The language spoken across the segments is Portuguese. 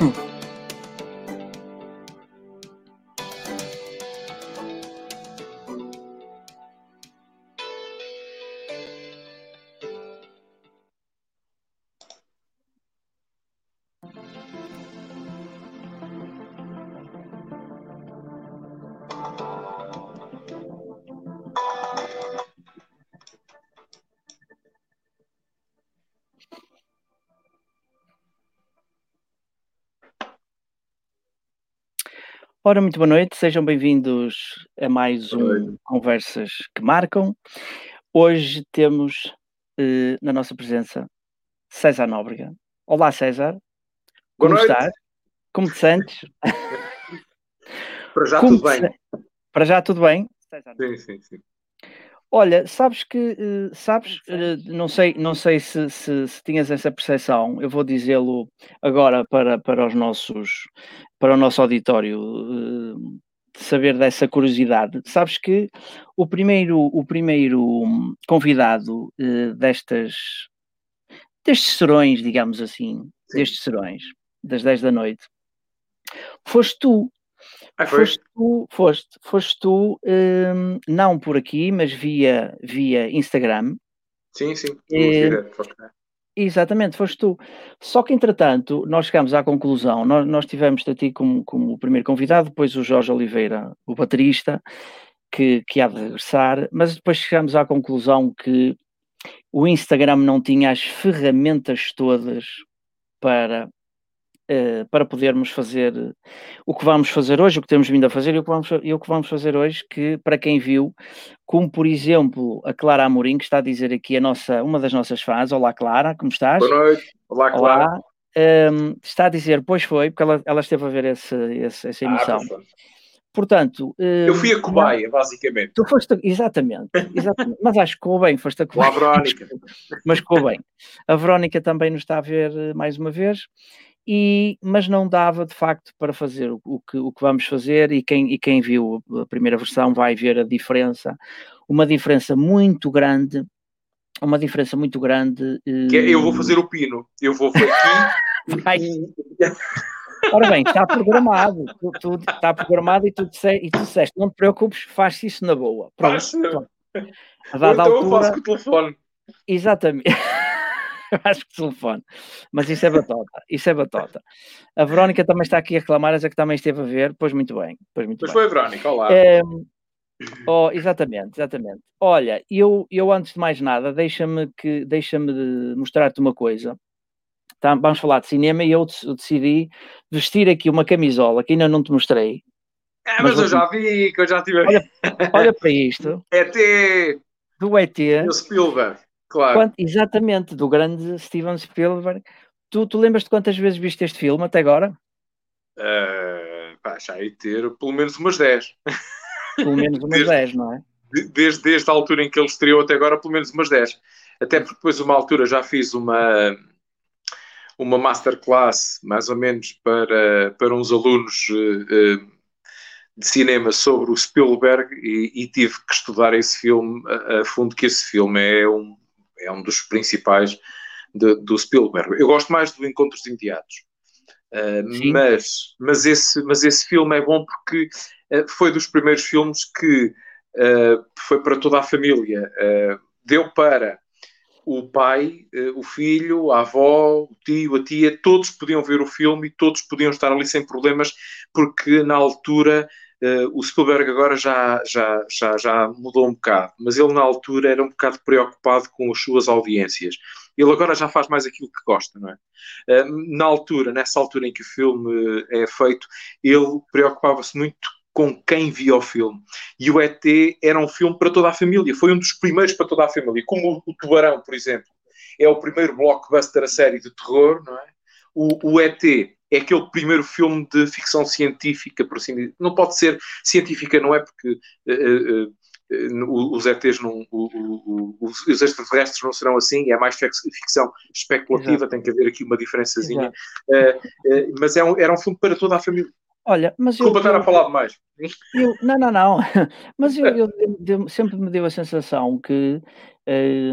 うん。Ora, muito boa noite, sejam bem-vindos a mais um Conversas que Marcam. Hoje temos eh, na nossa presença César Nóbrega. Olá, César. Boa Como noite. estás? Como te sentes? Para já Como tudo bem. Para já tudo bem? César? Sim, sim, sim. Olha, sabes que, eh, sabes, eh, não sei, não sei se, se, se tinhas essa percepção, eu vou dizê-lo agora para, para os nossos, para o nosso auditório, eh, saber dessa curiosidade. Sabes que o primeiro, o primeiro hum, convidado destas, destes serões, digamos assim, Sim. destes serões, das 10 da noite, foste tu. Ah, foi? Foste tu, foste, foste tu, hum, não por aqui, mas via, via Instagram. Sim, sim. direto. Exatamente, foste tu. Só que, entretanto, nós chegámos à conclusão, nós, nós tivemos a ti como, como o primeiro convidado, depois o Jorge Oliveira, o baterista, que, que há de regressar, mas depois chegámos à conclusão que o Instagram não tinha as ferramentas todas para, para podermos fazer o que vamos fazer hoje, o que temos vindo a fazer e o que vamos, e o que vamos fazer hoje, que para quem viu, como por exemplo a Clara Amorim, que está a dizer aqui a nossa, uma das nossas fãs, olá Clara, como estás? Boa noite. Olá, Clara. Olá, Hum, está a dizer, pois foi, porque ela, ela esteve a ver esse, esse- essa Ah, emissão. foi. Portanto, Eu fui a não- cobaia, basicamente. Tu foste, exatamente, exatamente, mas acho que correu bem, foste a Olá, cobaia, Verónica. mas correu bem. A Verónica também nos está a ver eh, mais uma vez, e, mas não dava de facto para fazer o, que, o que vamos fazer, e quem, e quem viu a primeira versão vai ver a diferença, uma diferença muito grande, uma diferença muito grande. Que é, eu vou hum, fazer o pino. Eu vou aqui. vai. Ora bem, está programado, tu, tu- está programado e tu, disse, e tu disseste, não te preocupes, faz isso na boa. Pronto, Faz. pronto. Então eu altura, faço com o telefone. exatamente. Acho que telefone. Mas isso é batota, isso é batota. A Verónica também está aqui a reclamar, essa que também esteve a ver, pois muito bem, pois muito Mas bem. foi a Verónica, olá. Eh, oh, exatamente, exatamente. Olha, eu, eu antes de mais nada, deixa-me que deixa-me de mostrar-te uma coisa. Tá, vamos falar de cinema e eu, eu decidi vestir aqui uma camisola que ainda não te mostrei. Ah, mas mas eu já vi, que eu já tive Olha- Olha para isto, É até do ET, o Spielberg, claro. quant- exatamente, do grande Steven Spielberg. Tu, tu lembras-te quantas vezes viste este filme até agora? Ah, pá, já ia ter pelo menos umas 10. Pelo menos umas Desde- 10, não é? De- desde, desde a altura em que ele estreou até agora, pelo menos umas 10. Até porque depois, uma altura, já fiz uma, uma masterclass, mais ou menos, para, para uns alunos eh, eh, de cinema sobre o Spielberg e, e tive que estudar esse filme a, a fundo, que esse filme é um, é um dos principais de- do Spielberg. Eu gosto mais do Encontros Imediatos. Uh, mas, mas, esse, mas esse filme é bom porque uh, foi dos primeiros filmes que uh, foi para toda a família. Deu para o pai, o filho, a avó, o tio, a tia, todos podiam ver o filme e todos podiam estar ali sem problemas, porque na altura o Spielberg agora já, já, já, já mudou um bocado, mas ele na altura era um bocado preocupado com as suas audiências. Ele agora já faz mais aquilo que gosta, não é? Uh, na altura, nessa altura em que o filme uh, é feito, ele preocupava-se muito com quem via o filme. E o ET era um filme para toda a família, foi um dos primeiros para toda a família, como o Tubarão, por exemplo. É o primeiro blockbuster a série de terror, não é? O, o ET é aquele primeiro filme de ficção científica, por assim dizer. Não pode ser científica, não é? Porque uh, uh, os ETs não, os, os extraterrestres não serão assim, é mais ficção especulativa, Exato. tem que haver aqui uma diferençazinha. Uh, mas é um, era um filme para toda a família. Olha, mas Desculpa eu, estar a falar demais. Eu, não, não, não. Mas eu, eu, eu, sempre me deu a sensação que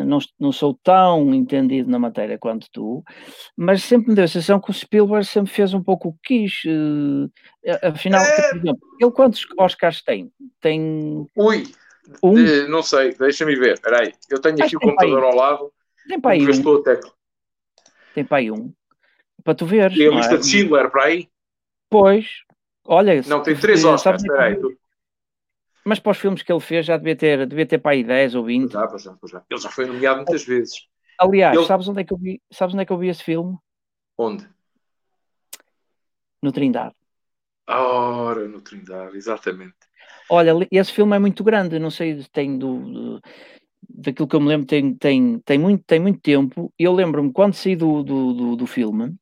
não, não sou tão entendido na matéria quanto tu, mas sempre me deu a sensação que o Spielberg sempre fez um pouco o que quis. Uh, afinal, é... por exemplo, ele quantos Oscars tem? Tem. Ui, um? De, não sei, deixa-me ver. Espera aí, eu tenho aqui o computador ao lado. Tem para aí um. Tem para aí um. Para tu ver. E a lista é? de Schindler para aí? Pois, olha. Não, tem três Oscars, espera aí. Tu... Mas para os filmes que ele fez já devia ter, devia ter para aí 10 ou 20. Já, já, já. Ele já foi nomeado muitas vezes. Aliás, ele... sabes, onde é que eu vi, sabes onde é que eu vi esse filme? Onde? No Trindade. Ora, no Trindade, exatamente. Olha, esse filme é muito grande, não sei, tem do, do daquilo que eu me lembro, tem, tem, tem, muito, tem muito tempo. Eu lembro-me quando saí do, do, do, do filme,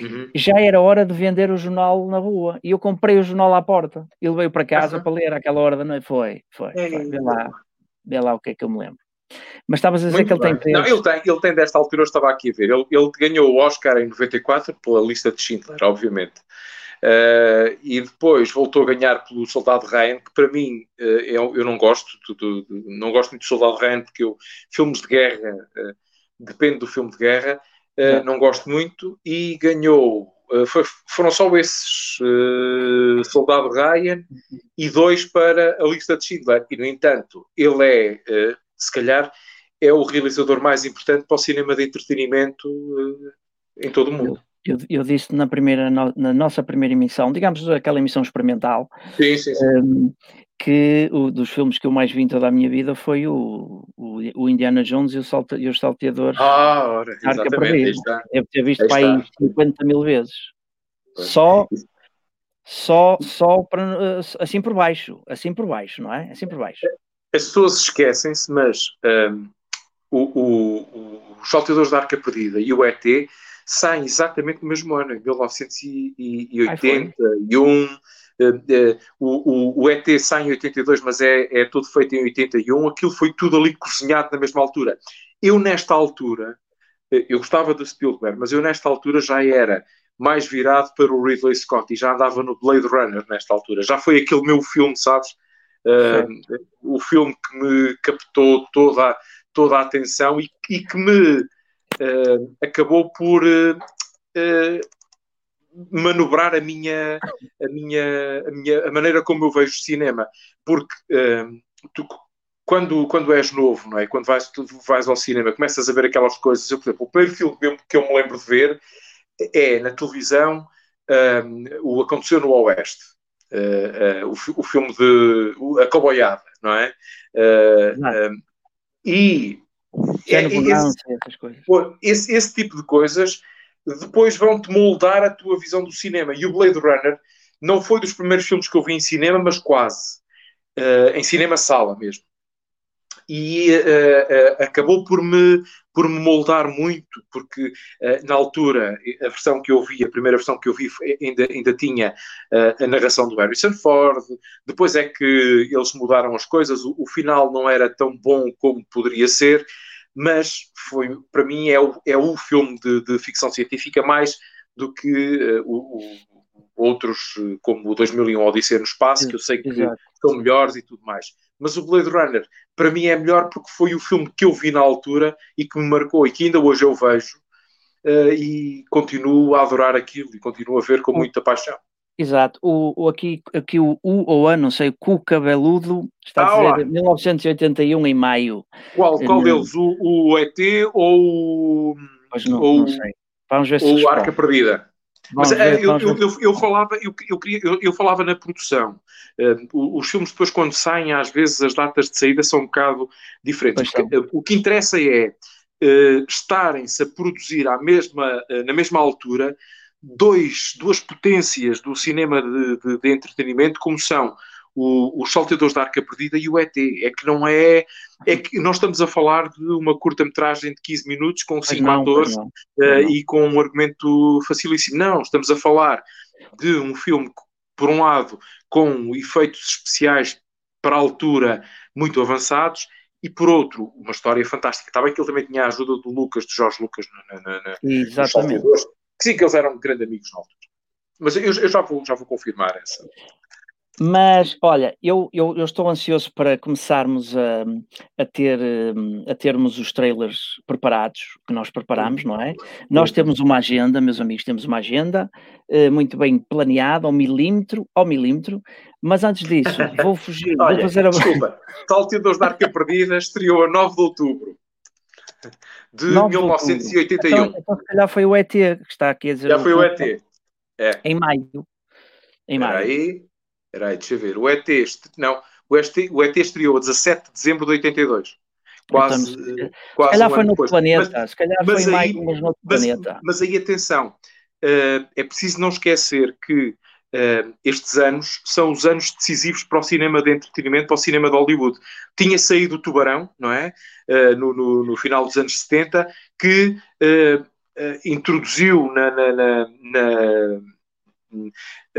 Uhum. Já era hora de vender o jornal na rua e eu comprei o jornal à porta. Ele veio para casa uhum. para ler àquela hora da noite. Foi, foi. É, foi. Vê, lá, vê lá o que é que eu me lembro. Mas estavas a dizer Muito que ele bem. tem Não, ele tem, ele tem desta altura, eu estava aqui a ver. Ele, ele ganhou o Oscar em 94 pela lista de Schindler, obviamente. Uh, e depois voltou a ganhar pelo Soldado Ryan, que para mim uh, eu, eu, não gosto, de, de, de, não gosto muito do Soldado Ryan, porque eu, filmes de guerra, uh, depende do filme de guerra, uh, não gosto muito, e ganhou. Uh, foi, foram só esses uh, Soldado Ryan e dois para a lista de Schindler. E, no entanto, ele é, se calhar, é o realizador mais importante para o cinema de entretenimento em todo o mundo. Eu, eu, disse na, primeira, na nossa primeira emissão, digamos aquela emissão experimental, sim, sim, sim. Um, ehm, que o, dos filmes que eu mais vi em toda a minha vida foi o, o, o Indiana Jones e, o salta, e os salteadores. Ah, ora, exatamente. Devo ter visto para aí 50 mil vezes. Só, só, só para, assim por baixo, assim por baixo, não é? Assim por baixo. As pessoas esquecem-se, mas um, o, o, os salteadores da Arca Perdida e o ET saem exatamente no mesmo ano, em 1981. Uh, o, o, ET sai em 82, mas é, é tudo feito em 81. Aquilo foi tudo ali cozinhado na mesma altura. Eu, nesta altura, uh, eu gostava do Spielberg, mas eu, nesta altura, já era mais virado para o Ridley Scott e já andava no Blade Runner nesta altura. Já foi aquele meu filme, sabes? Uh, o filme que me captou toda, toda a atenção e, e que me acabou por manobrar a minha, a minha, a minha a maneira como eu vejo cinema, porque uh, tu, quando, quando és novo, não é? Quando vais, tu vais ao cinema, começas a ver aquelas coisas. Eu, por exemplo, o primeiro filme que eu me lembro de ver é na televisão um, o Aconteceu no Oeste. Uh, uh, o, o, filme de a Cowboyada, não é? Uh, um, e é, esse, esse, esse, tipo de coisas depois vão-te moldar a tua visão do cinema. E o Blade Runner não foi dos primeiros filmes que eu vi em cinema, mas quase. Uh, em cinema-sala mesmo. E uh, uh, acabou por me, por me moldar muito, porque na altura, a versão que eu vi, a primeira versão que eu vi, ainda, ainda tinha a narração do Harrison Ford. Depois é que eles mudaram as coisas, o, o final não era tão bom como poderia ser mas foi, para mim é o, é o filme de, de ficção científica mais do que uh, o, o, outros, eh, como o 2001 Odisseia no Espaço, que eu sei que são melhores e tudo mais. Mas o Blade Runner, para mim, é melhor porque foi o filme que eu vi na altura e que me marcou e que ainda hoje eu vejo uh, e continuo a adorar aquilo e continuo a ver com muita paixão. Exato. O, o, aqui, aqui o U ou A, não sei, Cu Cabeludo, está ah, a dizer olá. 1981 em maio. Qual, qual deles? O, o ET ou, não, ou, não. Vamos ver se ou Arca Perdida? Mas ver, eh, eu, eu, eu, eu, falava, eu, eu, queria, eu, eu falava na produção. Uh, os filmes depois quando saem, às vezes as datas de saída são um bocado diferentes. Porque, uh, o que interessa é uh, estarem-se a produzir à mesma, na mesma altura dois, duas potências do cinema de, de, de entretenimento, como são o, os Salteadores da Arca Perdida e o ET. É que não é. É que nós estamos a falar de uma curta-metragem de 15 minutos com cinco não, atores não, não. Uh, e com um argumento facilíssimo. Não, estamos a falar de um filme, por um lado, com efeitos especiais para a altura muito avançados e por outro, uma história fantástica. Está bem que ele também tinha a ajuda do Lucas, de Jorge Lucas, na, na, na, Exatamente que sim, que eles eram grandes amigos na altura. Mas eu, eu, já, vou, já vou confirmar essa. Mas, olha, eu, eu, eu, estou ansioso para começarmos a, a, ter, a termos os trailers preparados, que nós preparamos, não é? Nós temos uma agenda, meus amigos, temos uma agenda uh, muito bem planeada, ao milímetro, ao milímetro, mas antes disso, vou fugir, olha, vou fazer a... Desculpa, Salteadores da Arca Perdida estreou a 9 de outubro de 1981. Então, então, se calhar foi o ET que está aqui a dizer. Já foi o ET. É. Em maio. Em maio. Aí, aí, deixa eu ver. O ET, não, o ET, o ET estreou a 17 de dezembro de 82. Quase, então, quase se calhar um foi no planeta, mas, se calhar foi aí, mais, mas no planeta. Mas aí, atenção, uh, é preciso não esquecer que uh, estes anos são os anos decisivos para o cinema de entretenimento, para o cinema de Hollywood. Tinha saído o Tubarão, não é? Uh, no, no, no, final dos anos 70, que introduziu na, na, na,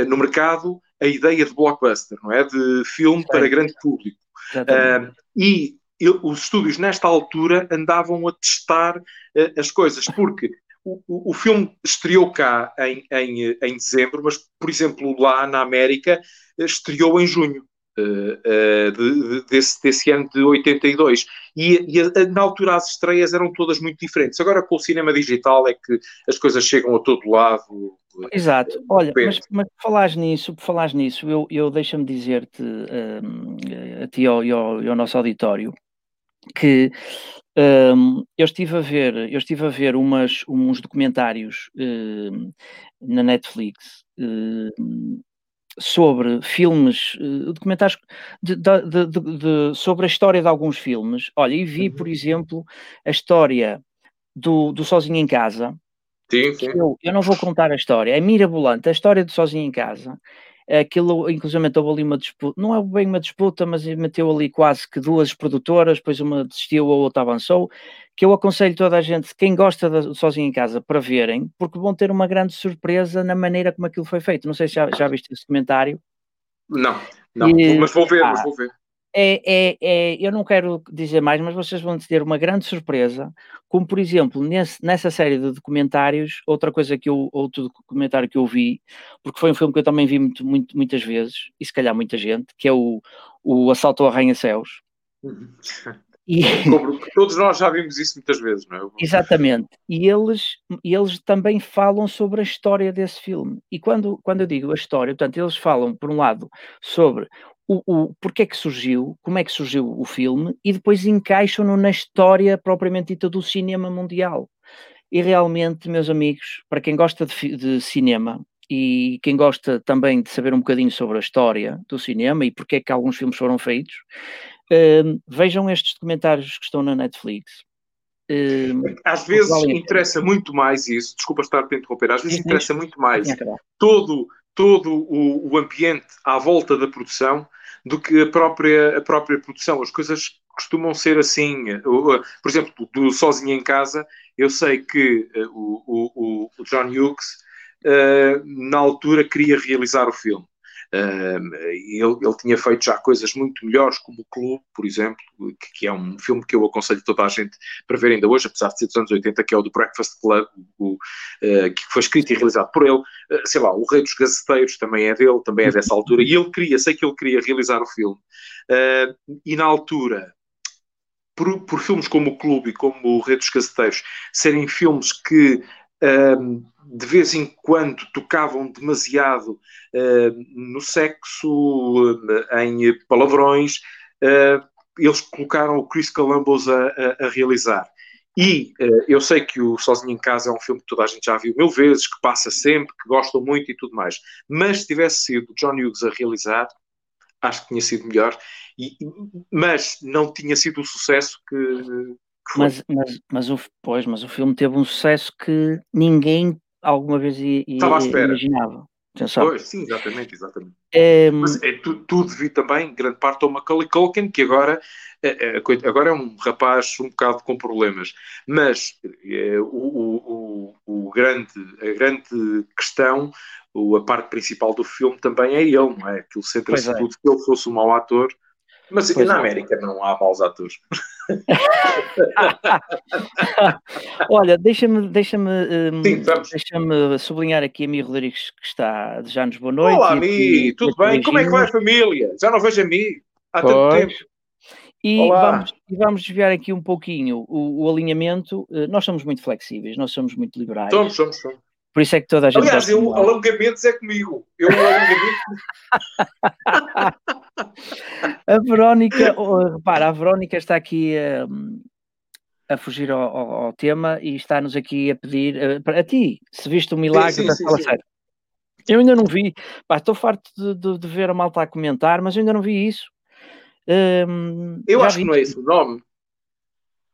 no mercado a ideia de blockbuster, não é? De filme para grande público. Uh, e eu, os estúdios, nesta altura, andavam a testar uh, as coisas, porque o, o, o, filme estreou cá em, em, em dezembro, mas, por exemplo, lá na América, estreou em junho. Uh, de, de, desse, desse, ano de 82 e, e na altura as estreias eram todas muito diferentes agora com o cinema digital é que as coisas chegam a todo lado Exato. Olha, mas, mas por falares nisso, por falares nisso, eu, eu deixa-me dizer-te um, a ti e ao, ao, ao, nosso auditório que um, eu estive a ver, eu estive a ver umas, uns documentários um, na Netflix hum, sobre filmes, uh, documentários de, de, de, sobre a história de alguns filmes. Olha, e vi, por uhum. exemplo, a história do, do Sozinho em Casa, Sim, sim. Eu, eu não vou contar a história, é mirabolante. A história de Sozinho em Casa, aquilo, inclusive, houve ali uma disputa, não é bem uma disputa, mas meteu ali quase que duas produtoras, depois uma desistiu, a outra avançou. Que eu aconselho toda a gente, quem gosta de Sozinho em Casa, para verem, porque vão ter uma grande surpresa na maneira como aquilo foi feito. Não sei se já, já viste esse comentário. Não, não, e, mas vou ver, ah, mas vou ver é, é, é, eu não quero dizer mais, mas vocês vão ter uma grande surpresa, como por exemplo, nesse, nessa série de documentários, outra coisa que eu, outro documentário que eu vi, porque foi um filme que eu também vi muito, muito, muitas vezes, e se calhar muita gente, que é o, o Assalto ao Arranha-Céus. Uhum. E... Todos nós já vimos isso muitas vezes, não é? Exatamente. E eles, eles também falam sobre a história desse filme. E quando, quando eu digo a história, portanto, eles falam, por um lado, sobre o, o porquê é que surgiu, como é que surgiu o filme e depois encaixam-no na história propriamente dita do cinema mundial. E realmente, meus amigos, para quem gosta de, de cinema e quem gosta também de saber um bocadinho sobre a história do cinema e porque é que alguns filmes foram feitos, uh, vejam estes documentários que estão na Netflix. Uh, às vezes interessa muito mais isso, desculpa estar a te interromper, às vezes interessa muito mais todo, todo o, o ambiente à volta da produção do que a própria, a própria produção. As coisas costumam ser assim. Por exemplo, do Sozinho em Casa, eu sei que eh, o, o, o John Hughes, uh, na altura, queria realizar o filme. Ele, ele, tinha feito já coisas muito melhores, como o Clube, por exemplo, que, que, é um filme que eu aconselho toda a gente para ver ainda hoje, apesar de ser dos anos 80, que é o do Breakfast Club, o, uh, que foi escrito e realizado por ele. Uh, sei lá, O Rei dos Gazeteiros também é dele, também é dessa altura, e ele queria, sei que ele queria realizar o filme. e na altura, por, por, filmes como o Clube e como o Rei dos Gazeteiros serem filmes que de vez em quando tocavam demasiado uh, no sexo, uh, em palavrões, uh, eles colocaram o Chris Columbus a, a, a realizar. E eu sei que o Sozinho em Casa é um filme que toda a gente já viu mil vezes, que passa sempre, que gostam muito e tudo mais. Mas se tivesse sido John Hughes a realizar, acho que tinha sido melhor. E, mas não tinha sido o sucesso que, mas, mas, mas, o, pois, mas o filme teve um sucesso que ninguém alguma vez ia, ia, imaginava. Atenção. Pois, sim, exatamente, exatamente. É, Mas é tu, tudo devido também, grande parte, ao Macaulay Culkin, que agora, é, é, agora é um rapaz um bocado com problemas. Mas é, o, o, o, grande, a grande questão, a parte principal do filme também é ele, não é? Aquilo centra-se é. tudo. Se ele fosse um mau ator, Mas pois na não. América não há maus atores. Olha, deixa-me deixa um, deixa sublinhar aqui a Mi Rodrigues que está a desejar-nos boa noite. Olá, Mi, tudo bem? Como é que vai a família? Já não vejo a Mi há pois. tanto tempo. E vamos, vamos, desviar aqui um pouquinho o, o, alinhamento. Eh, nós somos muito flexíveis, nós somos muito liberais. Somos, somos, somos. Por isso é que toda a gente. Aliás, eu, alongamentos é comigo. Eu alongamento. a Verónica, repara, a Verónica está aqui a, a fugir ao, ao, ao, tema e está-nos aqui a pedir a, a ti, se viste o milagre sim, sim, da sim, sala séria. Eu ainda não vi, pá, estou farto de, de, de, ver a malta a comentar, mas eu ainda não vi isso. Um, eu acho vi. que não é esse o nome.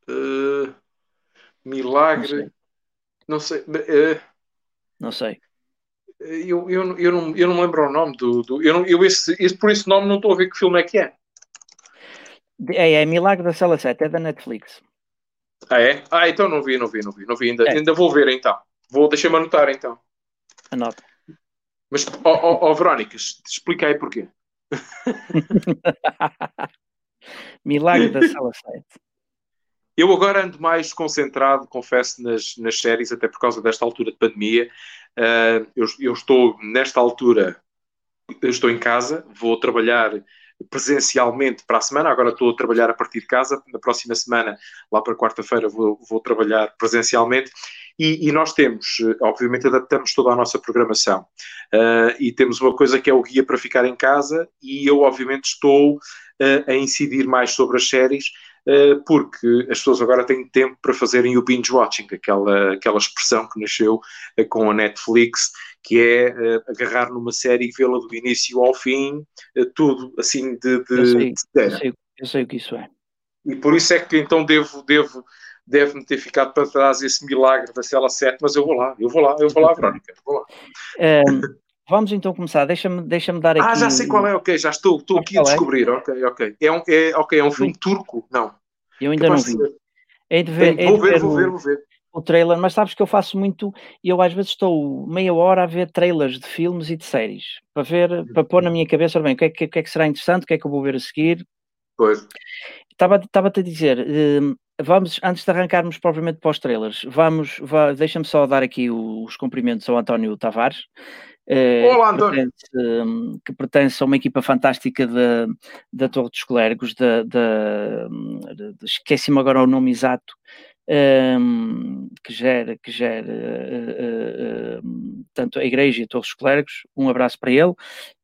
Uh, milagre. Não sei. Não sei. Uh, não sei. Eu, eu, eu, não, eu não lembro o nome do. do eu não, eu esse, esse, por esse nome não estou a ver que filme é que é. É, é Milagre da Sala 7, é da Netflix. Ah, é? Ah, então não vi, não vi, não vi, não vi. Ainda, é. ainda vou ver então. Vou, deixa-me anotar então. Anota. Mas, ó oh, oh, oh, Verónica, explica aí porquê. Milagre da Sala 7. Eu agora ando mais concentrado, confesso, nas, nas séries, até por causa desta altura de pandemia. Uh, eu, eu, estou, nesta altura, estou em casa, vou trabalhar presencialmente para a semana, agora estou a trabalhar a partir de casa, na próxima semana, lá para quarta-feira, vou, vou, trabalhar presencialmente. E, e, nós temos, obviamente, adaptamos toda a nossa programação. Uh, e temos uma coisa que é o guia para ficar em casa, e eu, obviamente, estou uh, a incidir mais sobre as séries eh, porque as pessoas agora têm tempo para fazerem o binge watching, aquela, aquela expressão que nasceu eh, com a Netflix, que é uh, agarrar numa série e vê-la do início ao fim, tudo assim de, de, eu sei, de eu, sei, eu sei o que isso é. E por isso é que então devo, devo, deve-me ter ficado para trás esse milagre da cela 7, mas eu vou lá, eu vou lá, eu vou lá, Verónica, vou lá. Um, vamos então começar, deixa-me deixa dar aqui... Ah, já sei qual é, ok, já estou, estou aqui a descobrir, é? ok, ok. É um, é, ok, é um filme turco? Não. Eu ainda não vi. É de ver, vou, ver, ver, vou ver, vou ver. O trailer, mas sabes que eu faço muito, eu às vezes estou meia hora a ver trailers de filmes e de séries, para ver, para pôr na minha cabeça, bem, o que é que, que, é que será interessante, o que é que eu vou ver a seguir. Pois. Estava-te a dizer, hum, vamos, antes de arrancarmos propriamente para os trailers, vamos, deixa-me só dar aqui os cumprimentos ao António Tavares, eh, Olá, que, pertence, hum, que, pertence, a uma equipa fantástica da, da Torre dos Clérigos, da, da, esqueci-me agora o nome exato, um, que gera, que gera uh, uh, uh, tanto a Igreja e a Torre dos Clérigos. Um abraço para ele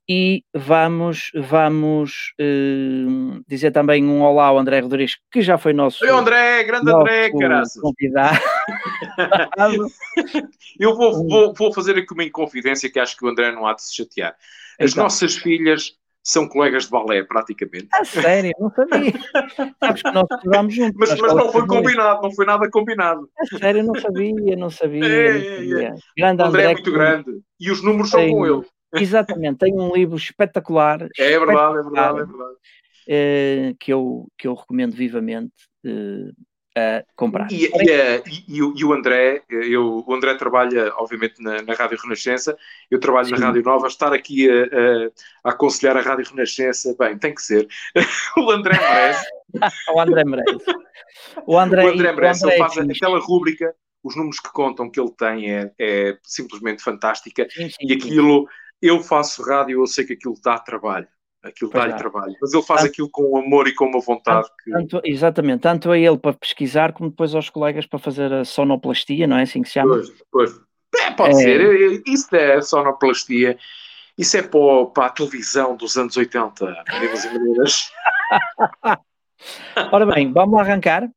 e vamos, vamos uh, dizer também um olá ao André Rodrigues, que já foi nosso. Oi, André, grande André, caraças. Convidado. Eu vou, vou, vou, fazer aqui uma inconfidência que acho que o André não há de se chatear. As então. nossas filhas são colegas de balé, praticamente. A sério, não sabia. Sabes que nós estudamos juntos. Mas, mas não foi combinado, não foi nada combinado. A sério, não sabia, não sabia. É, não sabia. É, é. Grande André, André é muito que... grande. E os números são com ele. Exatamente, tem um livro espetacular. É verdade, é verdade, é verdade. Uh, que, eu, que eu recomendo vivamente uh, a comprar. E, e, e, e, o André, eu, o André trabalha, obviamente, na, na Rádio Renascença, eu trabalho Sim. na Rádio Nova, estar aqui a, a, a, aconselhar a Rádio Renascença, bem, tem que ser. o André merece. o André merece. O André, o André merece, ele faz aquela rúbrica os números que contam que ele tem é, é simplesmente fantástica sim, sim, e aquilo eu faço rádio, eu sei que aquilo dá trabalho. Aquilo dá-lhe trabalho. Mas ele faz tanto, aquilo com amor e com uma vontade. Tanto, que... exatamente. Tanto a ele para pesquisar, como depois aos colegas para fazer a sonoplastia, não é assim que se chama? Pois, pois. É, pode é... ser. Isso é sonoplastia. Isso é para, para a televisão dos anos 80, maneiras e maneiras. Ora bem, vamos arrancar.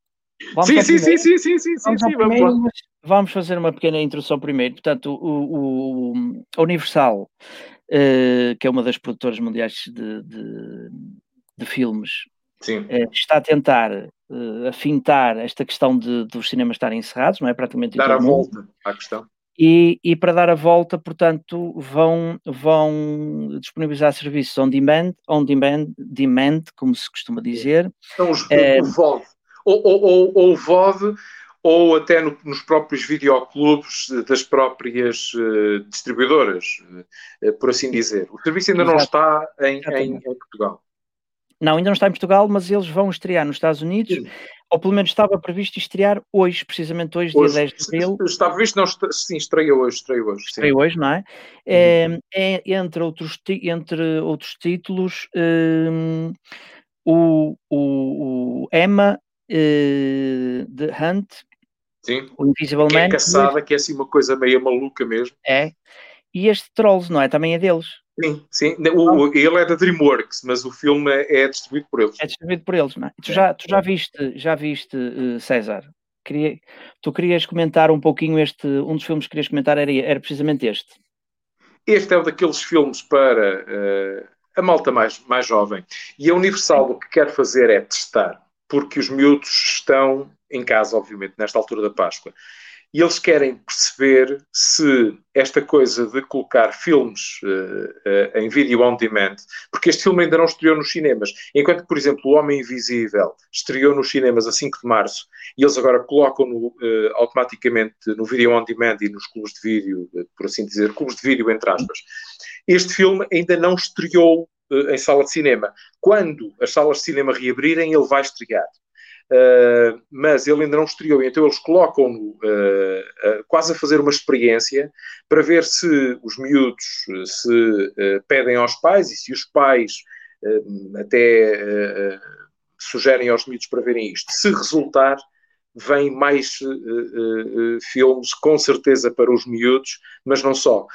Vamos sim, sim, sim, sim, sim, sim, vamos, sim, vamos, vamos, fazer uma pequena introdução primeiro. Portanto, o, o Universal, uh, que é uma das produtoras mundiais de, de, de filmes, uh, está a tentar uh, afintar esta questão de, dos cinemas estarem encerrados, não é? Praticamente Dar a volta à questão. E, e, para dar a volta, portanto, vão, vão disponibilizar serviços on demand, on demand, demand, como se costuma dizer. Então, os, é, o VOD ou, ou, ou VOD, ou até no, nos próprios videoclubes das próprias uh, distribuidoras, uh, por assim dizer. O serviço ainda Exato. não está em, em, em, Portugal. Não, ainda não está em Portugal, mas eles vão estrear nos Estados Unidos, sim. ou pelo menos estava previsto estrear hoje, precisamente hoje, hoje dia 10 de abril. Está previsto, não, sim, estreia hoje, estreia hoje. Estreia hoje, não é? É, é, entre, outros, entre outros títulos, um, o, o, o Emma uh, The Hunt, Sim. o Invisible que é Man. É caçada, que é assim uma coisa meio maluca mesmo. É. E este Trolls, não é? Também é deles. Sim, sim. O, ele é da DreamWorks, mas o filme é distribuído por eles. É distribuído por eles, não é? Tu já, tu já viste, já viste uh, César? Queria, tu querias comentar um pouquinho este, um dos filmes que querias comentar era, era precisamente este. Este é um daqueles filmes para uh, a malta mais, mais jovem. E a Universal o que quer fazer é testar, porque os miúdos estão em casa, obviamente, nesta altura da Páscoa e eles querem perceber se esta coisa de colocar filmes uh, uh, em vídeo on demand, porque este filme ainda não estreou nos cinemas, enquanto por exemplo, O Homem Invisível estreou nos cinemas a 5 de março e eles agora colocam-no uh, automaticamente no vídeo on demand e nos clubes de vídeo, por assim dizer, clubes de vídeo entre aspas. Este filme ainda não estreou em sala de cinema. Quando as salas de cinema reabrirem, ele vai estrear. Uh, mas ele ainda não estreou, então eles colocam-no uh, uh, quase a fazer uma experiência para ver se os miúdos se pedem aos pais e se os pais até sugerem aos miúdos para verem isto. Se resultar, vêm mais filmes, com certeza, para os miúdos, mas não só.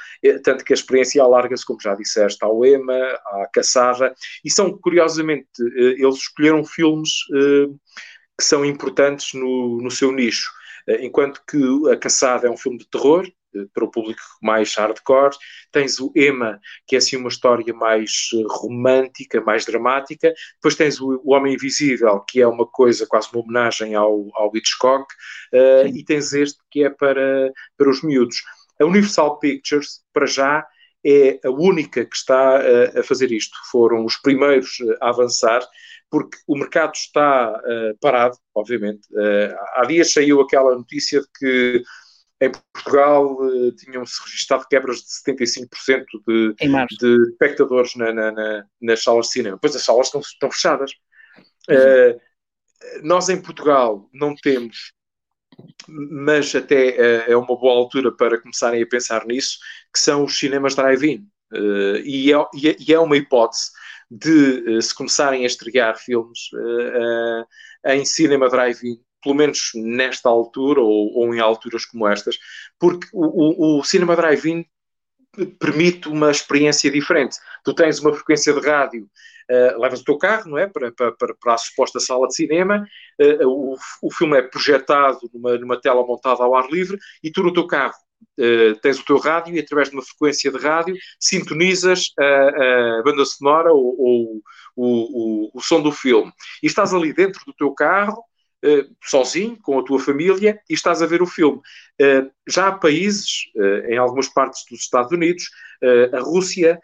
Tanto que a experiência alarga-se, como já disseste, ao EMA, à Caçada, e são, curiosamente, eles escolheram filmes que são importantes no, no seu nicho. Eh, enquanto que A Caçada é um filme de terror, eh, para o público mais hardcore, tens o Emma, que é assim uma história mais eh, romântica, mais dramática, depois tens o, Homem Invisível, que é uma coisa, quase uma homenagem ao, ao Hitchcock, uh, e tens este que é para, para os miúdos. A Universal Pictures, para já, é a única que está a fazer isto. Foram os primeiros a avançar porque o mercado está uh, parado, obviamente. Uh, há dias saiu aquela notícia de que em Portugal uh, tinham-se registrado quebras de 75% de, de espectadores na, na, na, nas salas de cinema. Pois as salas estão, estão fechadas. Nós em Portugal não temos, mas até é uma boa altura para começarem a pensar nisso, que são os cinemas drive-in. e, é, e é uma hipótese de uh, se começarem a estrear filmes uh, em cinema drive-in, pelo menos nesta altura ou, ou, em alturas como estas, porque o, o, o cinema drive-in permite uma experiência diferente. Tu tens uma frequência de rádio, uh, levas o teu carro, não é? Para, para, para a suposta sala de cinema, uh, o, o filme é projetado numa, numa tela montada ao ar livre e tu no teu carro Uh, tens o teu rádio e através de uma frequência de rádio sintonizas a, a banda sonora ou, ou o, o, o, som do filme. E estás ali dentro do teu carro, uh, sozinho, com a tua família, e estás a ver o filme. Uh, já há países, em algumas partes dos Estados Unidos, a Rússia,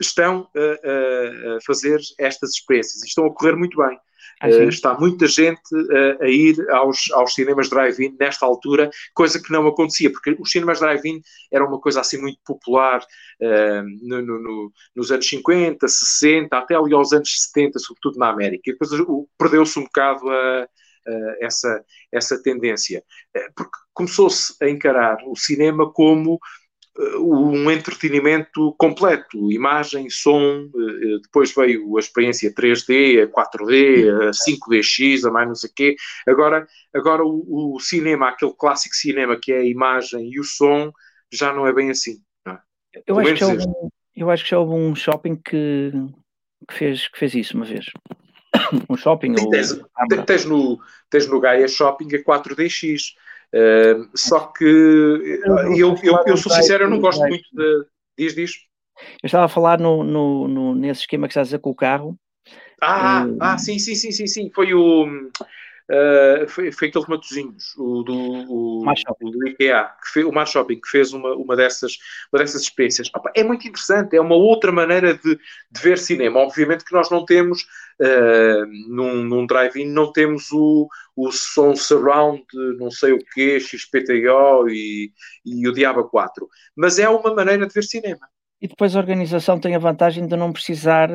estão a, a, fazer estas experiências e estão a correr muito bem. Uh, está muita gente uh, a ir aos, aos cinemas drive-in nesta altura, coisa que não acontecia, porque os cinemas drive-in eram uma coisa assim muito popular uh, no, no, nos anos 50, 60, até ali aos anos 70, sobretudo na América. E depois perdeu-se um bocado a, essa, essa tendência, porque começou-se a encarar o cinema como um entretenimento completo, imagem, som, eh, depois veio a experiência 3D, a 4D, a 5DX, a mais não sei o quê. Agora, agora o, o, cinema, aquele clássico cinema que é a imagem e o som, já não é bem assim. É? Eu, acho que houve, eu acho que já houve um shopping que, que, fez, que fez isso uma vez. Um shopping ou... Tens, tens, no, tens no Gaia Shopping a 4DX, Uh, só que eu, eu, eu, sou sincero, eu não gosto muito de. Diz, diz. Eu estava a falar no, no, no, nesse esquema que estás a dizer com o carro. Ah, uh, ah, sim, sim, sim, sim, sim. Foi o. Uh, foi, foi aquele Matozinhos, o do, o, o do IKEA, que fez, o Mar Shopping, que fez uma, uma, dessas, uma dessas experiências. Opa, é muito interessante, é uma outra maneira de, de ver cinema. Obviamente que nós não temos, uh, num, num drive-in, não temos o, o som surround, não sei o quê, XPTO e, e o Diaba 4, mas é uma maneira de ver cinema. E depois a organização tem a vantagem de não precisar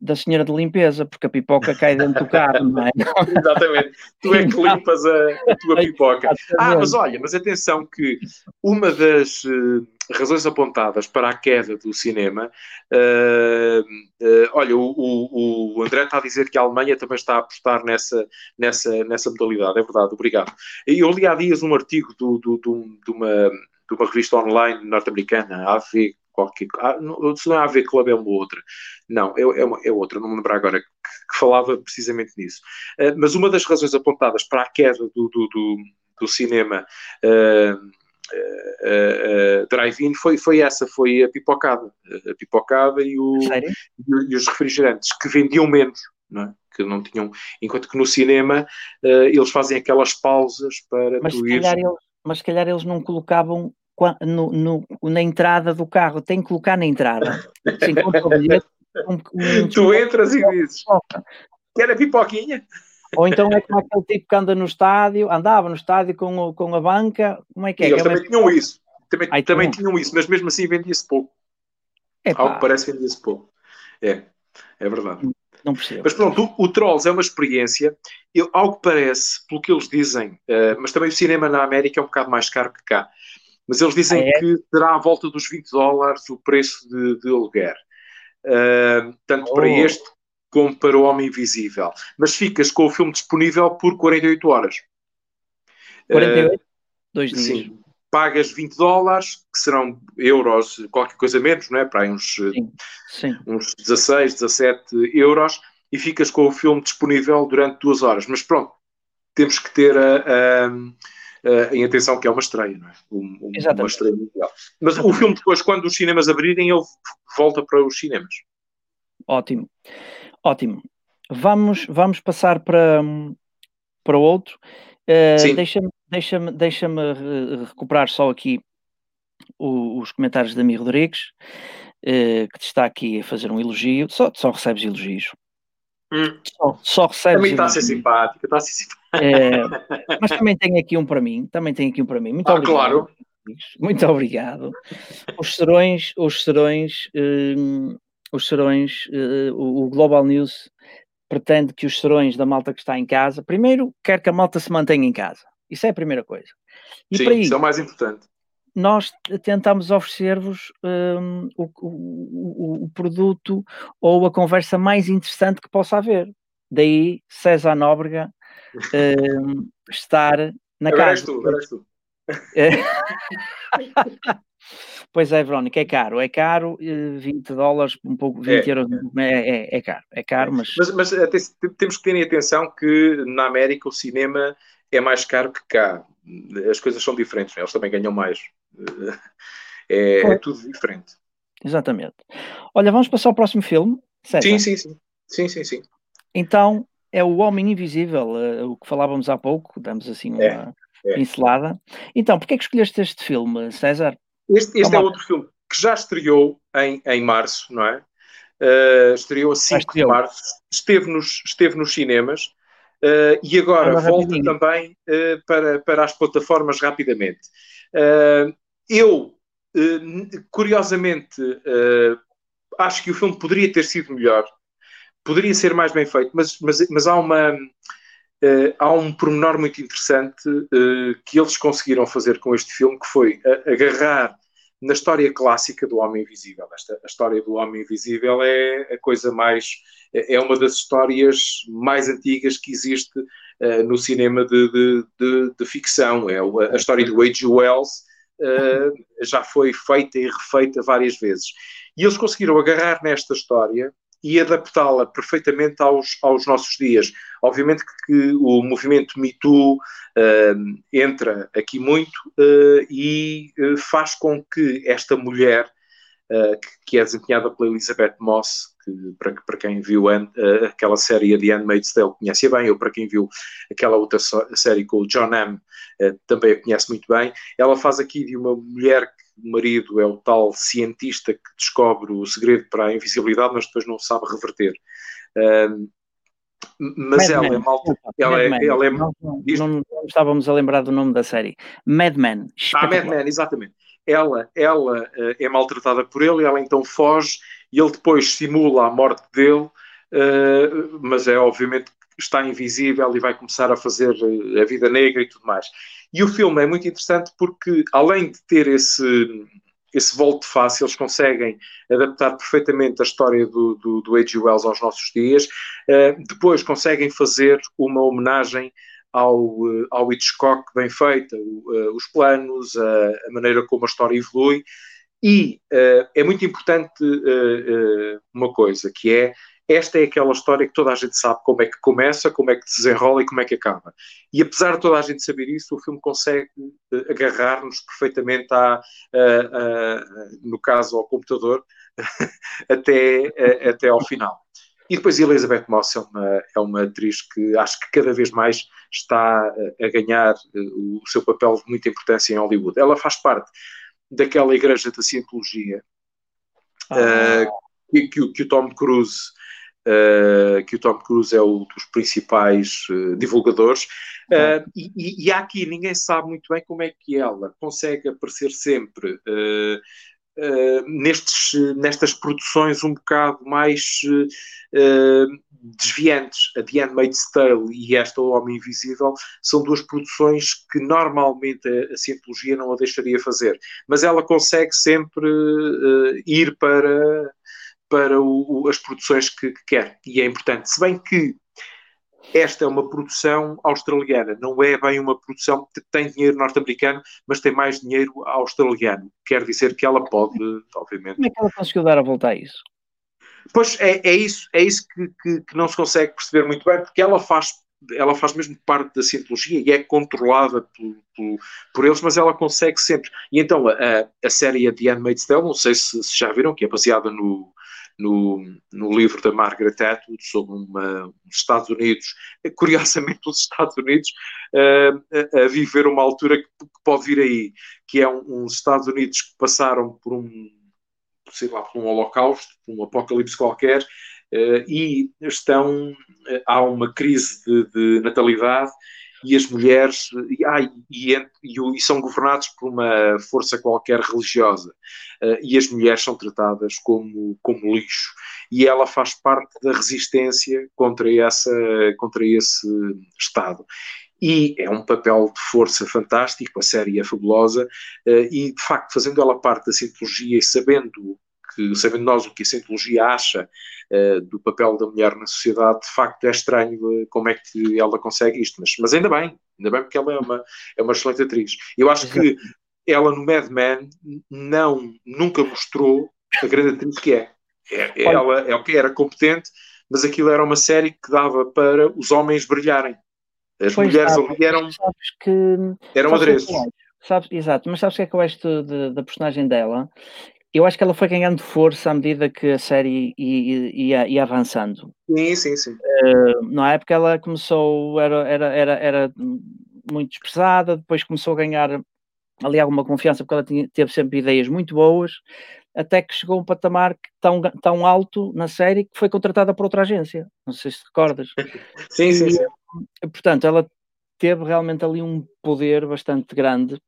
da senhora de limpeza, porque a pipoca cai dentro do carro, não é? Exatamente. Tu é que limpas a, a tua pipoca. Ah, mas olha, mas atenção que uma das uh, razões apontadas para a queda do cinema, uh, uh, olha, o, o, o, André está a dizer que a Alemanha também está a apostar nessa, nessa, nessa modalidade, é verdade, obrigado. Eu li há dias um artigo do, do, do, de, uma, de uma revista online norte-americana, AV qualquer ah, não, se não é a AV Club é uma outra. Não, é, é, uma, é outra, não me lembro agora, que, que falava precisamente nisso. Uh, mas uma das razões apontadas para a queda do, do, do, do cinema uh, uh, drive-in foi, foi essa, foi a pipocada. A pipocada e, o, e, e, os refrigerantes, que vendiam menos, não é? que não tinham, enquanto que no cinema eles fazem aquelas pausas para mas tu ires... Eles, mas se calhar eles não colocavam no, no, na entrada do carro, tem que colocar na entrada. Assim, bilhete, um, um, tu entras e dizes: Quer a pipoquinha? Ou então é como aquele tipo que anda no estádio, andava no estádio com, o, com a banca, como é que é? eles também tinham isso, também, Ai, também tinham isso, mas mesmo assim vendia-se pouco. Epá. Algo que parece vendia-se pouco. É, é verdade. Não percebo. Mas pronto, o, o Trolls é uma experiência, eu, algo parece, pelo que eles dizem, uh, mas também o cinema na América é um bocado mais caro que cá. Mas eles dizem ah, é? que será à volta dos 20 dólares o preço de, de aluguer. Uh, tanto oh. para este como para o Homem Invisível. Mas ficas com o filme disponível por 48 horas. 48? Uh, Dois dias. Sim. Pagas 20 dólares, que serão euros, qualquer coisa menos, não é? Para aí uns, sim, sim. uns 16, 17 euros, e ficas com o filme disponível durante duas horas. Mas pronto, temos que ter a, a uh, em atenção que é uma estreia, não é? Um, um, uma estreia mundial. Mas o filme depois, quando os cinemas abrirem, ele volta para os cinemas. Ótimo, ótimo. Vamos, vamos passar para, para outro. Uh, deixa-me deixa deixa recuperar só aqui o, os comentários da Mi Rodrigues, uh, que te está aqui a fazer um elogio. Só, só recebes elogios. Hum. Só, só recebes. Também está a ser simpática, está a ser simpática. É, mas também tem aqui um para mim, também tem aqui um para mim. Muito ah, obrigado. Claro. Muito obrigado. Os serões, os serões, um, os serões, uh, o Global News pretende que os serões da malta que está em casa, primeiro quer que a malta se mantenha em casa. Isso é a primeira coisa. E Sim, para isso, isso é o mais importante nós tentamos oferecer-vos um, o, o, o, produto ou a conversa mais interessante que possa haver. Daí César Nóbrega um, estar na agora casa. És tu, agora és tu. pois é, Verónica, é caro, é caro, 20 eh, dólares, um pouco, 20 é. euros, é, é, é, caro, é caro, mas... Mas, mas até, temos que ter em atenção que na América o cinema é mais caro que cá, as coisas são diferentes, eles também ganham mais, é, é tudo diferente. Exatamente. Olha, vamos passar ao próximo filme, certo? Sim, sim, sim, sim, sim, sim. Então, é o Homem Invisível, uh, o que falávamos há pouco, damos assim uma é, é. pincelada. Então, porquê é que escolheste este filme, César? Este, este é outro filme que já estreou em, em março, não é? Uh, estreou a 5 de março, esteve nos, esteve nos cinemas uh, e agora volta também uh, para, para as plataformas rapidamente. eu, curiosamente, acho que o filme poderia ter sido melhor poderia ser mais bem feito, mas, mas, mas há uma. Uh, há um pormenor muito interessante uh, que eles conseguiram fazer com este filme, que foi agarrar na história clássica do Homem Invisível. Esta, a história do Homem Invisível é a coisa mais. é uma das histórias mais antigas que existe uh, no cinema de, de, de, de, ficção. É a, a história do H.G. Wells. já foi feita e refeita várias vezes. E eles conseguiram agarrar nesta história e adaptá-la perfeitamente aos, aos nossos dias. Obviamente que, o movimento Me Too uh, entra aqui muito uh, e uh, faz com que esta mulher, que, que, é desempenhada pela Elizabeth Moss, que para, para quem viu aquela série The Handmaid's Tale conhece bem, ou para quem viu aquela outra série com o John M, também a conhece muito bem, ela faz aqui de uma mulher o marido é o tal cientista que descobre o segredo para a invisibilidade, mas depois não sabe reverter. Um, mas Mad ela Man. é mal. Ela é, ela é, não, não, não, estávamos a lembrar do nome da série. Mad Men. Ah, Mad Men, exatamente. Ela, ela uh, é maltratada por ele, ela então foge e ele depois simula a morte dele uh, mas é obviamente está invisível e vai começar a fazer a vida negra e tudo mais. E o filme é muito interessante porque, além de ter esse, esse volte face, eles conseguem adaptar perfeitamente a história do, do, do H.G. Wells aos nossos dias. Uh, depois conseguem fazer uma homenagem ao, ao Hitchcock bem feita, uh, os planos, a, a, maneira como a história evolui. E uh, é muito importante uma coisa, que é esta é aquela história que toda a gente sabe como é que começa, como é que desenrola e como é que acaba. E apesar de toda a gente saber isso, o filme consegue uh, agarrar-nos perfeitamente, à, no caso, ao computador, até, uh, até ao final. E depois Elizabeth Moss é uma, é uma atriz que acho que cada vez mais está a ganhar uh, o seu papel de muita importância em Hollywood. Ela faz parte daquela igreja da cientologia ah. Que, que, que, o Tom Cruise Uh, que o Tom Cruise é um dos principais uh, divulgadores. Uh, e, e, aqui ninguém sabe muito bem como é que ela consegue aparecer sempre nestes, nestas produções um bocado mais desviantes. A The Handmaid's Tale e esta O Homem Invisível são duas produções que normalmente a, a cientologia não a deixaria fazer. Mas ela consegue sempre ir para para o, o, as produções que, que, quer. E é importante. Se bem que esta é uma produção australiana, não é bem uma produção que tem dinheiro norte-americano, mas tem mais dinheiro australiano. Quer dizer que ela pode, obviamente. Como é que ela conseguiu dar a volta a isso? Pois é, é isso, é isso que, que, que não se consegue perceber muito bem, porque ela faz ela faz mesmo parte da cientologia e é controlada por, por, por, eles, mas ela consegue sempre. E então a, a série The Handmaid's Tale, não sei se, se, já viram, que é baseada no, no, no livro da Margaret Atwood sobre uma, os Estados Unidos, curiosamente os Estados Unidos, uh, a, a, viver uma altura que, que, pode vir aí, que é um, uns Estados Unidos que passaram por um, sei lá, por um holocausto, por um apocalipse qualquer, uh, e estão, uh, há uma crise de, de natalidade e as mulheres e, ah, e, e, e, são governados por uma força qualquer religiosa. Uh, e as mulheres são tratadas como, como lixo. E ela faz parte da resistência contra, essa, contra esse Estado. E é um papel de força fantástico, a série é fabulosa, uh, e de facto, fazendo ela parte da cientologia e sabendo que, sabendo nós o que a cientologia acha uh, do papel da mulher na sociedade, de facto é estranho uh, como é que ela consegue isto, mas, mas ainda bem, ainda bem porque ela é uma, é uma excelente atriz. Eu acho que ela no Mad Men não, nunca mostrou a grande atriz que é. é, é ela é o que era competente, mas aquilo era uma série que dava para os homens brilharem. As pois mulheres ali eram, que, eram adereços. Sabes, exato, mas sabes o que é que eu acho da personagem dela? Eu acho que ela foi ganhando força à medida que a série ia, ia, ia avançando. Sim, sim, sim. Uh, na época ela começou, era, era, era, era muito desprezada, depois começou a ganhar ali alguma confiança porque ela tinha, teve sempre ideias muito boas, até que chegou a um patamar tão, tão alto na série que foi contratada por outra agência. Não sei se te recordas. sim, sim, sim. Portanto, ela teve realmente ali um poder bastante grande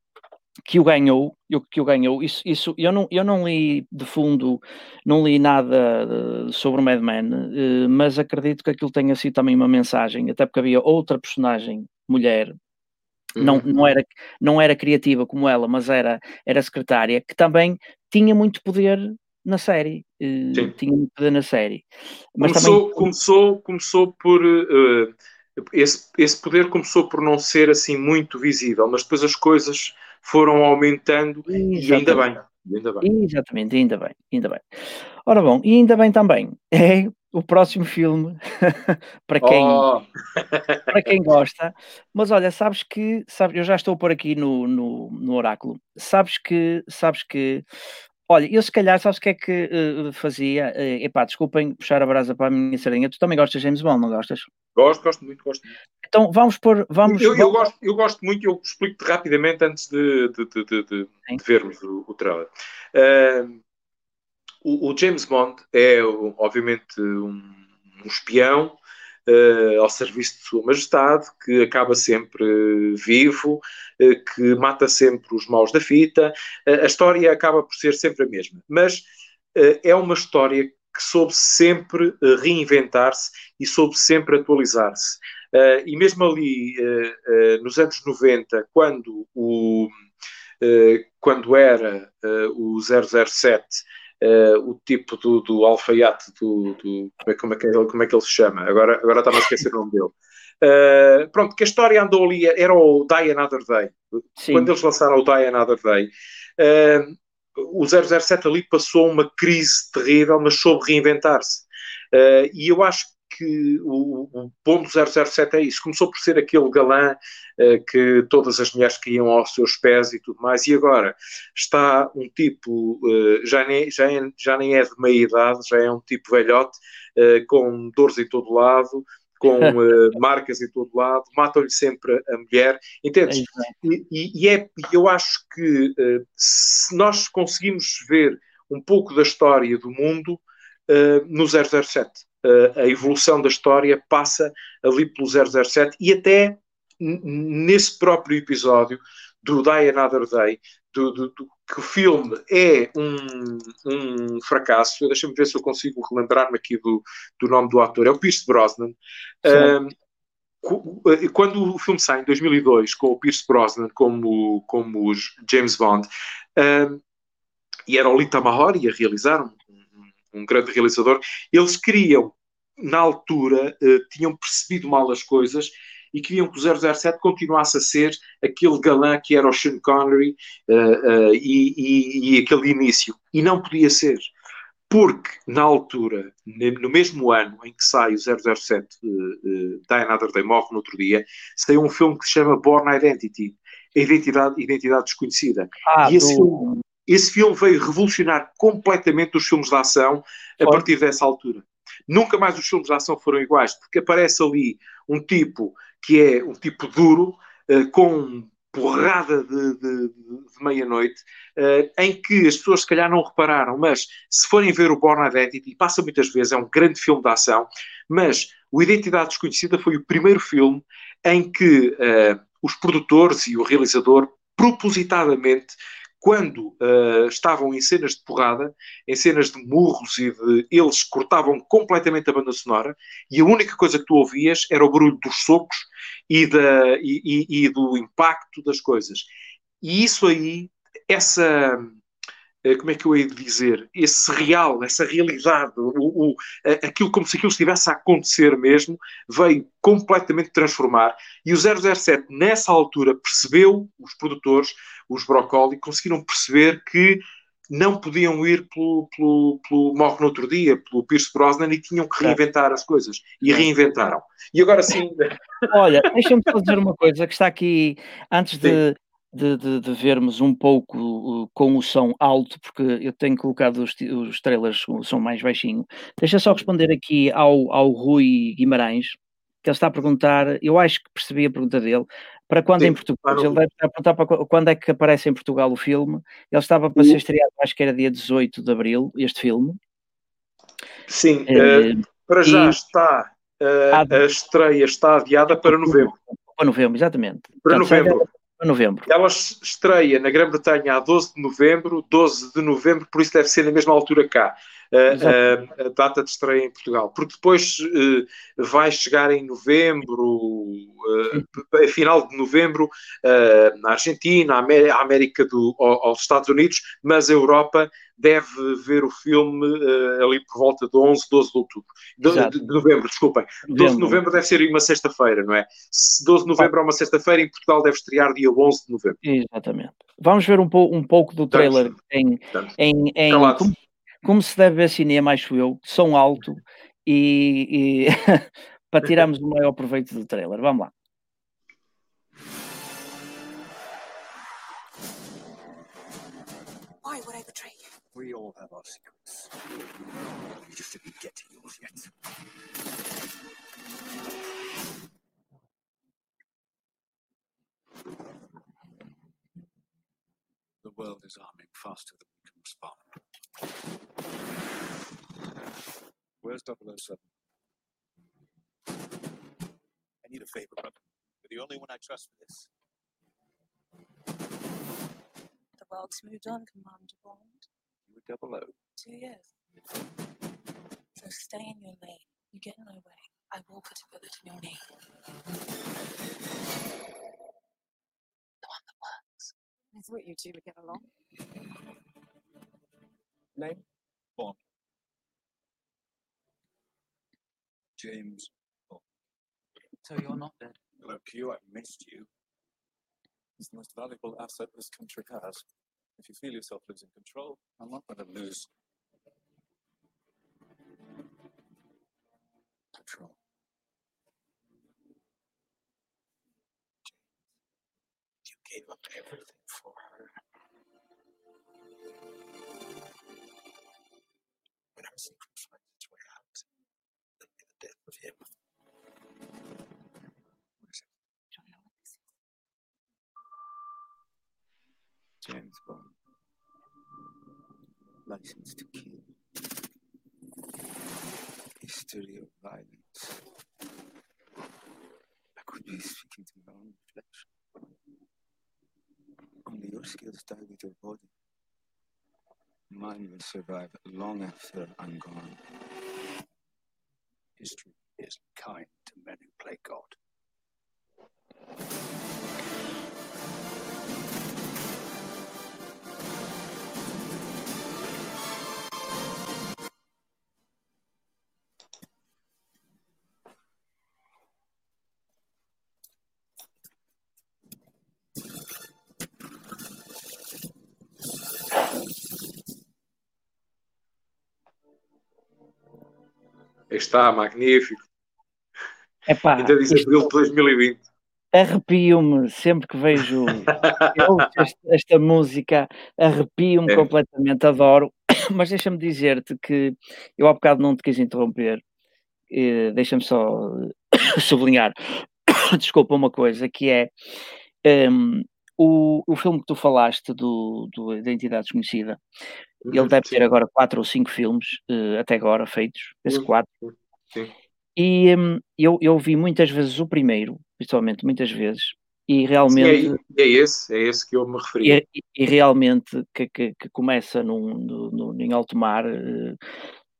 que o ganhou, que o ganhou, isso, isso eu, não, eu não li de fundo, não li nada eh, sobre o Mad Men, eh, mas acredito que aquilo tenha sido também uma mensagem, até porque havia outra personagem, mulher, uhum. não, não, era, não era criativa como ela, mas era, era secretária, que também tinha muito poder na série. Eh, Sim. Tinha muito poder na série. Mas começou, também... começou, começou por. Uh, esse, esse poder começou por não ser assim muito visível, mas depois as coisas foram aumentando Exatamente. e ainda bem. Ainda bem. Exatamente, ainda bem, ainda bem. Ora bom, e ainda bem também, é o próximo filme para quem oh. para quem gosta. Mas olha, sabes que sabes, eu já estou por aqui no, no, no oráculo. Sabes que sabes que Olha, eu se calhar, sabes o que é que uh, fazia? Uh, epá, desculpem puxar a brasa para a minha sardinha. Tu também gostas de James Bond, não gostas? Gosto, gosto muito, gosto muito. Então vamos por. Vamos, eu, eu gosto, eu gosto muito, eu explico-te rapidamente antes de, de, de, de, de vermos o, o trailer. Uh, o, o, James Bond é, obviamente, um, um espião uh, ao serviço de Sua Majestade, que acaba sempre vivo, uh, que mata sempre os maus da fita. Uh, a história acaba por ser sempre a mesma, mas é uma história que soube sempre uh, reinventar-se e soube sempre atualizar-se. Uh, e mesmo ali, uh, nos anos 90, quando, o, quando era o 007, o tipo do, do alfaiate, do, do, como, é, como, é que ele, como é que ele se chama? Agora, agora está-me a esquecer o nome dele. pronto, que a história andou ali, era o Die Another Day. Sim. Quando eles lançaram o Die Another Day, o 007 ali passou uma crise terrível, mas soube reinventar-se. Uh, e eu acho que o, o do 007 é isso. Começou por ser aquele galã uh, que todas as mulheres caíam aos seus pés e tudo mais, e agora está um tipo, uh, já, nem, já, é, já nem é de meia idade, já é um tipo velhote, com dores em todo lado, com uh, marcas em todo lado, matam-lhe sempre a mulher, entendes? É e, e, é, eu acho que uh, se nós conseguimos ver um pouco da história do mundo uh, no 007, a evolução da história passa ali pelo 007 e até nesse próprio episódio do Die Another Day, do, do, do, que o filme é um, um fracasso. Deixa-me ver se eu consigo relembrar-me aqui do, do nome do ator. É o Pierce Brosnan. Um, quando o filme sai em 2002 com o Pierce Brosnan como, como James Bond, um, e era o Lita Mahori a realizar, um, um, grande realizador, eles queriam, na altura, uh, tinham percebido mal as coisas e queriam que o 007 continuasse a ser aquele galã que era o Sean Connery uh, uh, e, e, e, aquele início. E não podia ser. Porque, na altura, no mesmo ano em que sai o 007 uh, uh, Die Another Day, morre no outro dia, saiu um filme que se chama Born Identity, a identidade, identidade desconhecida. Ah, e esse, do... filme, esse filme veio revolucionar completamente os filmes de ação a Foi. partir dessa altura. Nunca mais os filmes de ação foram iguais, porque aparece ali um tipo que é um tipo duro, uh, com porrada de, de, de meia-noite, uh, em que as pessoas se calhar não repararam, mas se forem ver o Born Identity, passa muitas vezes, é um grande filme de ação, mas o Identidade Desconhecida foi o primeiro filme em que uh, os produtores e o realizador propositadamente quando uh, estavam em cenas de porrada, em cenas de murros e de. Eles cortavam completamente a banda sonora e a única coisa que tu ouvias era o barulho dos socos e, da, e, e, e do impacto das coisas. E isso aí, essa como é que eu hei de dizer, esse real, essa realidade, o, o, aquilo como se aquilo estivesse a acontecer mesmo, veio completamente transformar. E o 007, nessa altura, percebeu, os produtores, os Broccoli, conseguiram perceber que não podiam ir pelo, pelo, pelo Morre no Outro Dia, pelo Pierce Brosnan, e tinham que reinventar as coisas. E reinventaram. E agora sim. Olha, deixa-me só dizer uma coisa que está aqui, antes de, de, de, de, vermos um pouco com o som alto, porque eu tenho colocado os, os trailers com o som mais baixinho. Deixa só responder aqui ao, ao Rui Guimarães, que ele está a perguntar, eu acho que percebi a pergunta dele, para quando Sim, em Portugal? Claro. Ele deve estar a perguntar para quando é que aparece em Portugal o filme. Ele estava para ser estreado, acho que era dia 18 de Abril, este filme. Sim, uh, para já está, uh, a estreia está adiada para novembro. Para novembro, exatamente. Para Portanto, novembro novembro. Ela estreia na Grã-Bretanha a 12 de novembro, 12 de novembro, por isso deve ser na mesma altura cá. A, a, a, data de estreia em Portugal, porque depois uh, vai chegar em novembro, uh, a final de novembro, uh, na Argentina, à América do, aos Estados Unidos, mas a Europa deve ver o filme ali por volta de 11, 12 de outubro. De, de, de novembro, desculpem. 12 de novembro deve ser uma sexta-feira, não é? Se 12 de novembro é uma sexta-feira, em Portugal deve estrear dia 11 de novembro. Exatamente. Vamos ver um, po um pouco do trailer em, em, em como, como, se deve ver cinema, acho eu, som alto e, e para tirarmos o maior proveito do trailer. Vamos lá. Why would I betray you? We all have our secrets. You just didn't get to yours yet. The world is arming faster than we can respond. Where's 007? I need a favor, brother. You're the only one I trust for this. The world's moved on, Commander Bond. You were double O. Two years. So stay in your lane. You get in my way. I will put a bullet in your knee. The one that works. I thought you two would get along. Name? Bond. James Bond. So you're not dead. Look, you, I missed you. It's the most valuable asset this country has. If you feel yourself losing control, I'm not going to lose control. You gave up everything for her. When our secret finds its way out, it'll be the death of him. What is it? Don't know what this is. James Bond. License to kill. History of violence. I could be speaking to my own reflection. Only your body. Mine will survive long after I'm gone. History is kind to men who play God. Está, magnífico. Epá, Ainda diz isto abril de 2020. arrepio-me sempre que vejo este- esta música, arrepio-me É. completamente, adoro. Mas deixa-me dizer-te que eu há bocado não te quis interromper, deixa-me só sublinhar, desculpa, uma coisa, que é hum, o, o filme que tu falaste do, do Identidade Desconhecida, ele Uhum, deve sim, ter agora quatro ou cinco filmes eh, até agora feitos, penso Uhum. quatro. sim. E hum, eu, eu vi muitas vezes o primeiro, principalmente muitas vezes, e Sim, é, realmente, é esse, é esse que eu me referi. e, e realmente que, que, que começa num, em alto mar, eh,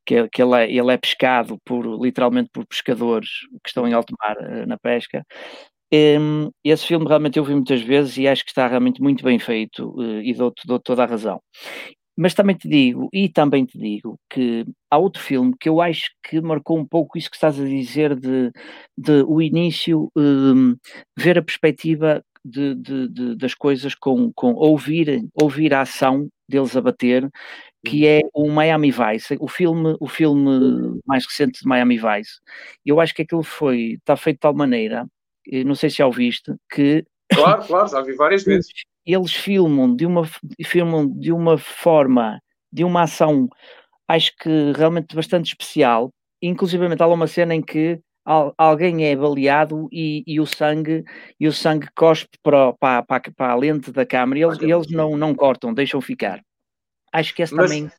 que, que ele, é, ele é pescado por literalmente por pescadores que estão em alto mar eh, na pesca. Hum, esse filme realmente eu vi muitas vezes e acho que está realmente muito bem feito eh, e dou-te dou toda a razão. Mas também te digo, e também te digo, que há outro filme que eu acho que marcou um pouco isso que estás a dizer de, de o início, hum, ver a perspectiva de, de- de- das coisas com, com ouvir, ouvir a ação deles a bater, que é o Miami Vice, o filme, o filme mais recente de Miami Vice. Eu acho que aquilo foi, está feito de tal maneira, não sei se já ouviste, que Claro, claro, já vi várias vezes. eles filmam de uma filmam de uma forma, de uma ação, acho que realmente bastante especial. Inclusive há uma cena em que al- alguém é baleado e, e o sangue e o sangue cospe para, para, para, para a lente da câmara e eles, eles não, não cortam, deixam ficar. Acho que esse Mas- também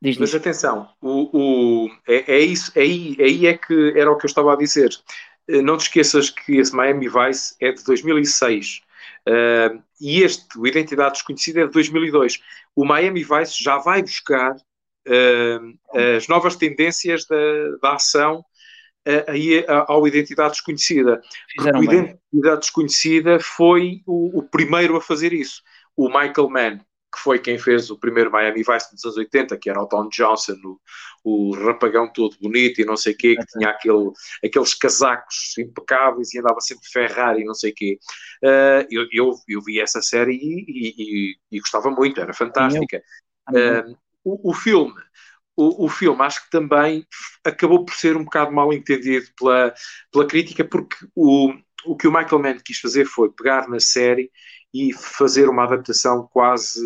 diz Mas atenção, o, o- é, é isso, aí, aí é que era o que eu estava a dizer. Eh, Não te esqueças que esse Miami Vice é de 2006 eh, e este, o Identidade Desconhecida, é de 2002. O Miami Vice já vai buscar eh, as novas tendências da, da ação aí ao Identidade Desconhecida. Fizeram o bem. Identidade Desconhecida foi o, o primeiro a fazer isso. O Michael Mann, que foi quem fez o primeiro Miami Vice dos anos 80, que era o Don Johnson, o, o rapagão todo bonito e não sei o quê, que tinha aquele, aqueles casacos impecáveis e andava sempre Ferrari e não sei o quê. Uh, eu, eu, eu vi essa série e, e- e- e gostava muito, era fantástica. Uh, o, o filme, o, o filme acho que também acabou por ser um bocado mal entendido pela, pela crítica, porque o, o que o Michael Mann quis fazer foi pegar na série e fazer uma adaptação quase,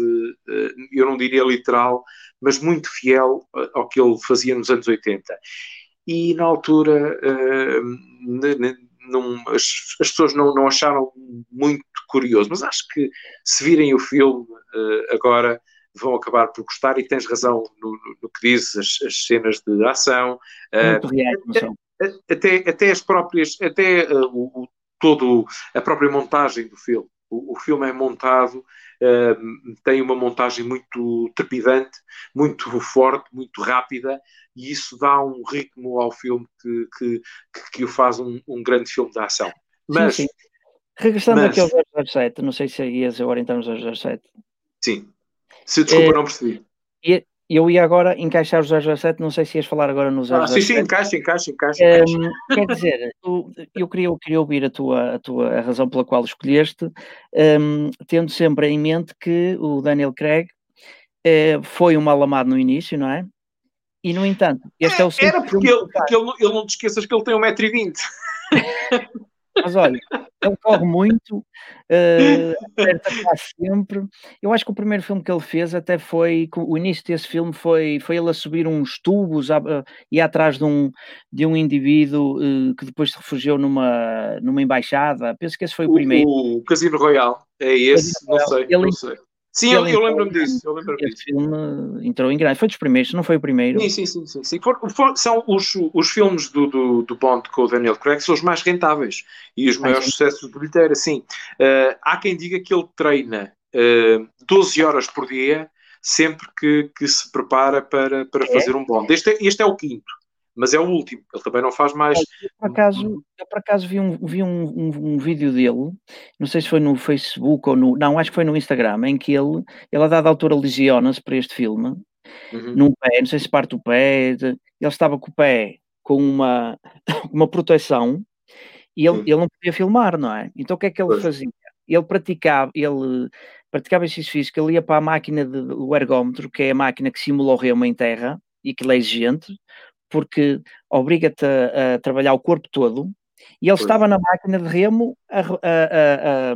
eh, eu não diria literal, mas muito fiel eh, ao que ele fazia nos anos 80. E na altura eh, não- as, as pessoas não, não acharam muito curioso, mas acho que se virem o filme agora vão acabar por gostar e tens razão no, no- no que dizes, as, as cenas de ação, reais, são? até, até as próprias, até uh, o- todo a própria montagem do filme. O, o filme é montado, uh, tem uma montagem muito trepidante, muito forte, muito rápida, e isso dá um ritmo ao filme que, que, que, que o faz um, um, grande filme de ação. Mas, sim, sim. Regressando mas, aqui ao 007, não sei se ias agora entrar no 007. Sim. Se desculpa, é, não percebi. Eu ia agora encaixar o 007, não sei se ias falar agora no 007. Ah, sim, sim, encaixa, encaixa, encaixa. Um, quer dizer, tu, eu, queria, eu queria ouvir a tua, a tua a razão pela qual escolheste, um, tendo sempre em mente que o Daniel Craig uh, foi um mal amado no início, não é? E, no entanto, este é, é o Era porque, ele, porque ele, ele, não te esqueças que ele tem 1,20m. Mas olha, ele corre muito, uh, acerta quase sempre. Eu acho que o primeiro filme que ele fez até foi. O início desse filme foi, foi ele a subir uns tubos a, a, e atrás de um, de um indivíduo uh, que depois se refugiou numa, numa embaixada. Penso que esse foi o, o primeiro. O Casino Royal, é esse? Não sei, ele, não sei. Sim, eu, eu lembro-me disso. Eu lembro esse disso. filme entrou em grande. Foi dos primeiros, não foi o primeiro. Sim, sim, sim. sim, sim. For, for, são os, os filmes do, do, do, Bond com o Daniel Craig são os mais rentáveis e os maiores sucessos de bilheteira. Sim. Uh, há quem diga que ele treina uh, eh, 12 horas por dia sempre que, que se prepara para, para é? fazer um Bond. Este é, este é o quinto mas é o último, ele também não faz mais. Eu, por acaso, eu por acaso vi, um, vi um, um, um, vídeo dele, não sei se foi no Facebook ou no. Não, acho que foi no Instagram, em que ele, ele a dada altura lesiona-se para este filme, uhum. num pé, não sei se parte do pé, ele estava com o pé com uma, uma proteção e ele, uhum. ele não podia filmar, não é? Então o que é que ele pois. fazia? Ele praticava, ele praticava exercício físico, ele ia para a máquina do ergómetro, que é a máquina que simula o reuma em terra e que é exigente, porque obriga-te a, a, trabalhar o corpo todo, e ele estava na máquina de remo a, a,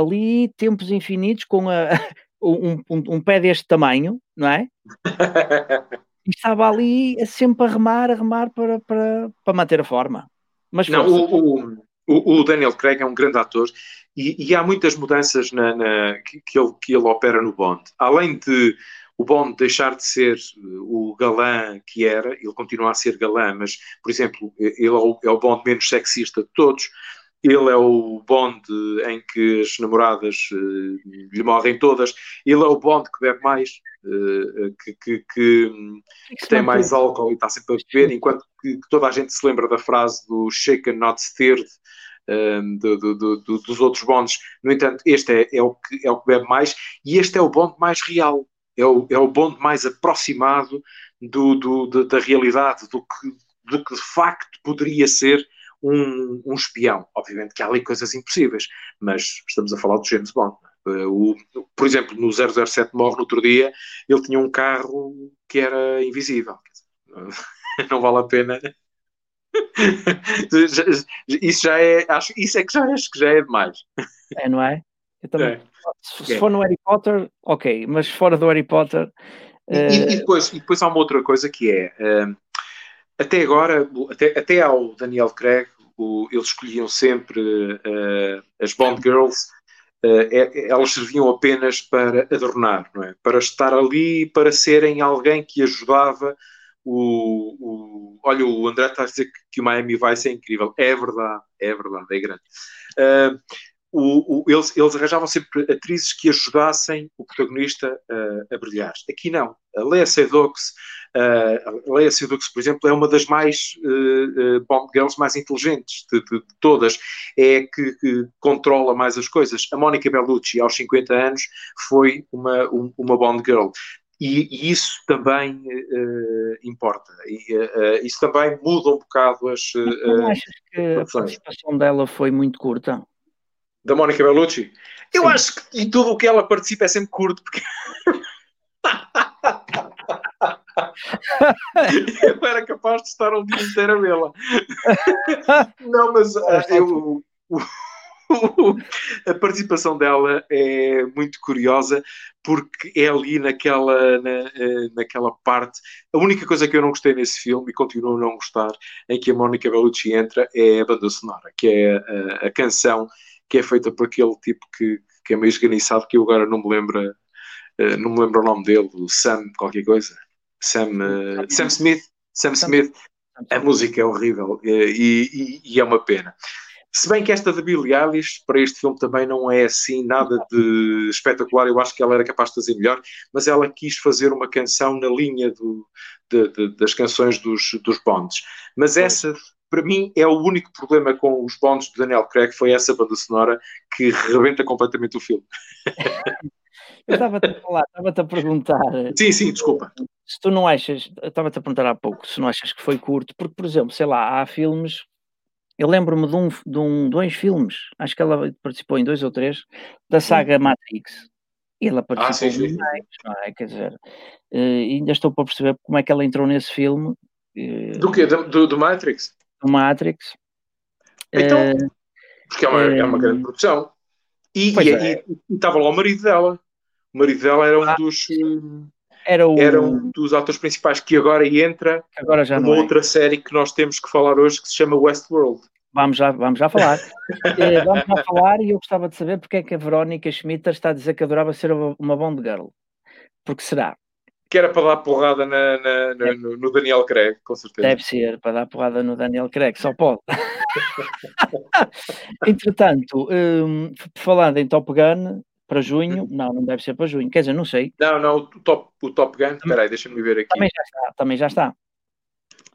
ali tempos infinitos com um, um, um, pé deste tamanho, não é? e estava ali sempre a remar, a remar para, para, para manter a forma. Mas não, o, o, o, Daniel Craig é um grande ator e, e há muitas mudanças na, na, que, que, ele, que ele opera no Bond. Além de o Bond deixar de ser eh, o galã que era, ele continua a ser galã, mas, por exemplo, ele é o, é o Bond menos sexista de todos, ele é o Bond em que as namoradas uh, lhe morrem todas, ele é o Bond que bebe mais, uh, que, que, que, que, tem mais álcool e está sempre a beber, enquanto que, toda a gente se lembra da frase do shaken not stirred, um, do, do, do, dos outros bondes. No entanto, este é, é, o que, é o que bebe mais e este é o bonde mais real é o, é o bonde mais aproximado do, do, da realidade, do que, do que de facto poderia ser um, um, espião. Obviamente que há ali coisas impossíveis, mas estamos a falar do James Bond. Eh, o, por exemplo, no 007 morre no outro dia, ele tinha um carro que era invisível. Não vale a pena. isso já é, acho, isso é que já acho que já é demais. É, não é? Eu também. É. Se, é. for no Harry Potter, ok, mas fora do Harry Potter. E, uh... e, depois, e depois há uma outra coisa que é. Uh, até agora, até, até ao Daniel Craig, o, eles escolhiam sempre uh, as Bond Girls, é, elas serviam apenas para adornar, não é? Para estar ali, para serem alguém que ajudava o, o, olha, o André está a dizer que, que o Miami vai ser incrível. É verdade, é verdade, é grande. Uh, o, o, eles, eles, arranjavam sempre atrizes que ajudassem o protagonista uh, a brilhar. Aqui não. A Lea Seydoux, uh, Lea Seydoux, por exemplo, é uma das mais uh, Bond Girls mais inteligentes de, de, de todas. É que, que, controla mais as coisas. A Mónica Bellucci, aos 50 anos, foi uma, um, uma Bond Girl. E, e, isso também uh, importa. E, uh, isso também muda um bocado as. Uh, não achas que a participação dela foi muito curta? Da Mónica Bellucci. Eu Sim. acho que e tudo o que ela participa é sempre curto, porque. eu era capaz de estar um dia inteiro a vê-la. Não, mas eu, a participação dela é muito curiosa porque é ali naquela, na, eh, naquela parte. A única coisa que eu não gostei nesse filme e continuo a não gostar em que a Mónica Bellucci entra é a banda sonora, que é a, a canção que é feita por aquele tipo que, que é meio esganiçado, que eu agora não me lembro, uh, não me lembro o nome dele, o Sam, qualquer coisa. Sam, uh, Sam Smith. Sam Smith. A música é horrível uh, e, e, e, é uma pena. Se bem que esta da Billie Eilish, para este filme também não é assim nada de espetacular, eu acho que ela era capaz de fazer melhor, mas ela quis fazer uma canção na linha do, de, de, das canções dos, dos Bonds. Mas essa, para mim, é o único problema com os Bonds do Daniel Craig, foi essa banda sonora que rebenta completamente o filme. Eu estava-te a falar, estava-te a perguntar. Sim, sim, desculpa. Se tu não achas, estava-te a perguntar há pouco, se não achas que foi curto, porque, por exemplo, sei lá, há filmes. Eu lembro-me de, um, de um, dois filmes, acho que ela participou em dois ou três, da saga Matrix. E ela participou Ah, sim, sim, mais, não é? Quer dizer, eh, ainda estou para perceber como é que ela entrou nesse filme, eh, Do quê? Do, do- do Matrix? Do Matrix. Então, Eh, Porque é uma, é uma Eh, grande produção. E pois e- é. e- estava lá o marido dela. O marido dela era um Ah. dos, eh, era o. era um dos atores principais que agora entra agora já numa é. outra série que nós temos que falar hoje que se chama Westworld. Vamos já, vamos já falar. Eh, vamos já falar e eu gostava de saber porque é que a Verónica Schmitter está a dizer que adorava ser uma uma Bond Girl. Porque será? Que era para dar porrada na- na- na- no, no Daniel Craig, com certeza. Deve ser para dar porrada no Daniel Craig, só pode. Entretanto, hum, falando em Top Gun para junho, não, não deve ser para junho, quer dizer, não sei, Não, não, o Top, o Top Gun, espera aí, deixa-me ver aqui. também já está, também já está.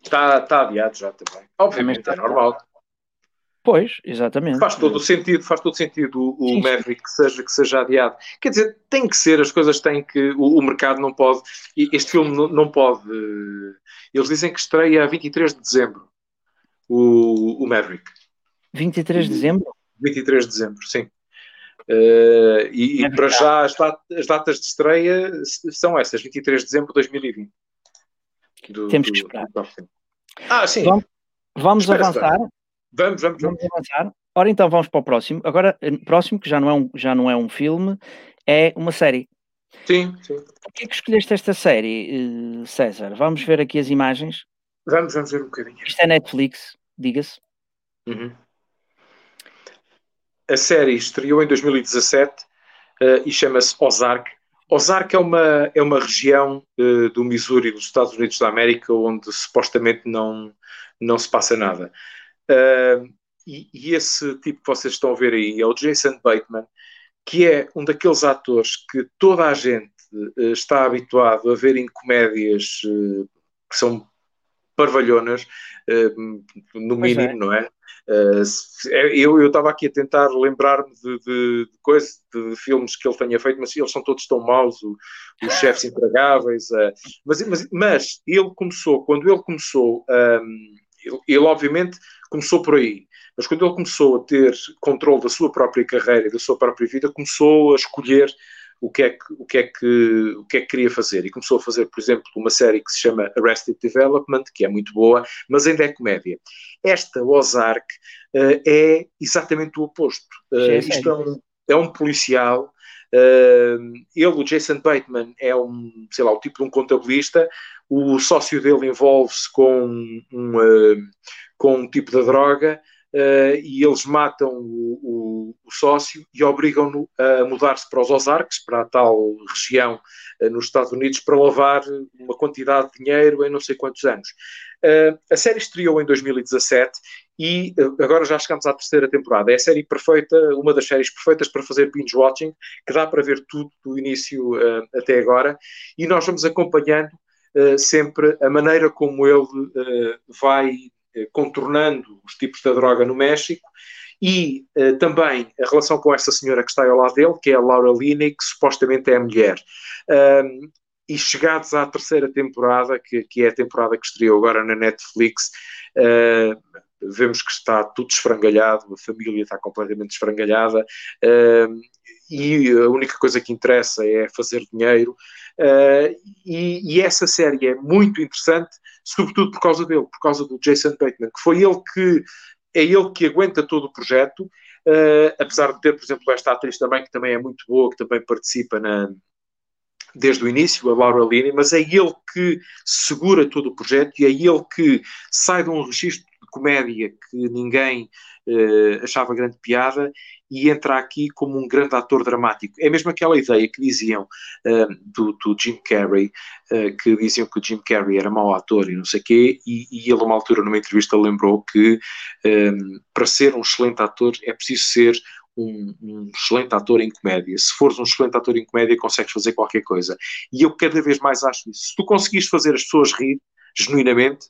Está, está adiado já também. Obviamente, está é normal. Pois, exatamente. Faz todo o sentido, faz todo o sentido o, o. Maverick que seja, que seja adiado. Quer dizer, tem que ser, as coisas têm que. O, o mercado não pode. Este filme não, não pode. eh, Eles dizem que estreia a 23 de dezembro. O, o Maverick. 23 de dezembro? 23 de dezembro, sim. Eh, e, e para já as, dat- as datas de estreia são essas, 23 de dezembro de 2020. Do- Temos que esperar. do. Ah, sim. Vamos- Vamos avançar. Vamos, vamos, vamos. Vamos avançar. Ora, então vamos para o próximo. Agora, próximo, que já não é um, já não é um filme, é uma série. Sim, sim. Por que é que escolheste esta série, eh, César? Vamos ver aqui as imagens. Vamos, vamos ver um bocadinho. Isto é Netflix, diga-se. Uhum. A série estreou em 2017 eh, e chama-se Ozark. Ozark é uma, é uma região eh, do Missouri, dos Estados Unidos da América, onde supostamente não, não se passa nada. Eh, e, e esse tipo que vocês estão a ver aí é o Jason Bateman, que é um daqueles atores que toda a gente eh, está habituado a ver em comédias eh, que são parvalhonas, eh, no Pois é. mínimo, não é? Uh, se- é, eu estava aqui a tentar lembrar-me de, de, de coisas, de filmes que ele tenha feito, mas eles são todos tão maus, o- os chefes intragáveis. uh, mas, mas, mas ele começou, quando ele começou, um, ele, ele obviamente começou por aí, mas quando ele começou a ter controle da sua própria carreira e da sua própria vida, começou a escolher o que, é que, o, que é que, o que é que queria fazer. E começou a fazer, por exemplo, uma série que se chama Arrested Development, que é muito boa, mas ainda é comédia. Esta, Ozark, eh, é exatamente o oposto. É isto é um, é um policial. eh, ele, o Jason Bateman, é um, sei lá, o tipo de um contabilista. O sócio dele envolve-se com um, com um tipo de droga eh, e eles matam o, o- o sócio e obrigam-no a mudar-se para os Ozarks, para a tal região eh, nos Estados Unidos, para lavar uma quantidade de dinheiro em não sei quantos anos. Eh, a série estreou em 2017 e agora já chegamos à terceira temporada. É a série perfeita, uma das séries perfeitas para fazer binge-watching, que dá para ver tudo do início até agora, e nós vamos acompanhando sempre a maneira como ele eh, vai eh, contornando os tipos da droga no México e eh, também a relação com essa senhora que está ao lado dele, que é a Laura Linney, que supostamente é a mulher. Um, e chegados à terceira temporada, que, que é a temporada que estreou agora na Netflix, uh, vemos que está tudo esfrangalhado, a família está completamente esfrangalhada, uh, e a única coisa que interessa é fazer dinheiro. Uh, e, e, essa série é muito interessante, sobretudo por causa dele, por causa do Jason Bateman, que foi ele que é ele que aguenta todo o projeto, uh, apesar de ter, por exemplo, esta atriz também, que também é muito boa, que também participa na, desde o início, a Laura Linney, mas é ele que segura todo o projeto e é ele que sai de um registro comédia que ninguém eh, achava grande piada e entra aqui como um grande ator dramático. É mesmo aquela ideia que diziam eh, do, do Jim Carrey, eh, que diziam que o Jim Carrey era mau ator e não sei o quê, e, e ele, a uma altura, numa entrevista, lembrou que eh, para ser um excelente ator é preciso ser um, um, excelente ator em comédia. Se fores um excelente ator em comédia, consegues fazer qualquer coisa. E eu cada vez mais acho isso. Se tu conseguires fazer as pessoas rir, genuinamente,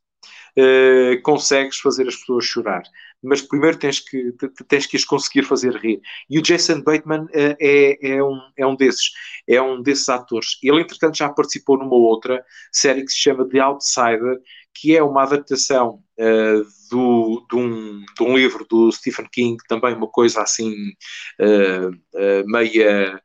uh, consegues fazer as pessoas chorar. Mas primeiro tens que, tens que as conseguir fazer rir. E o Jason Bateman uh, é, é, um, é um desses. É um desses atores. Ele, entretanto, já participou numa outra série que se chama The Outsider, que é uma adaptação uh, do, de, um, de, um, livro do Stephen King, também uma coisa assim uh, uh, meia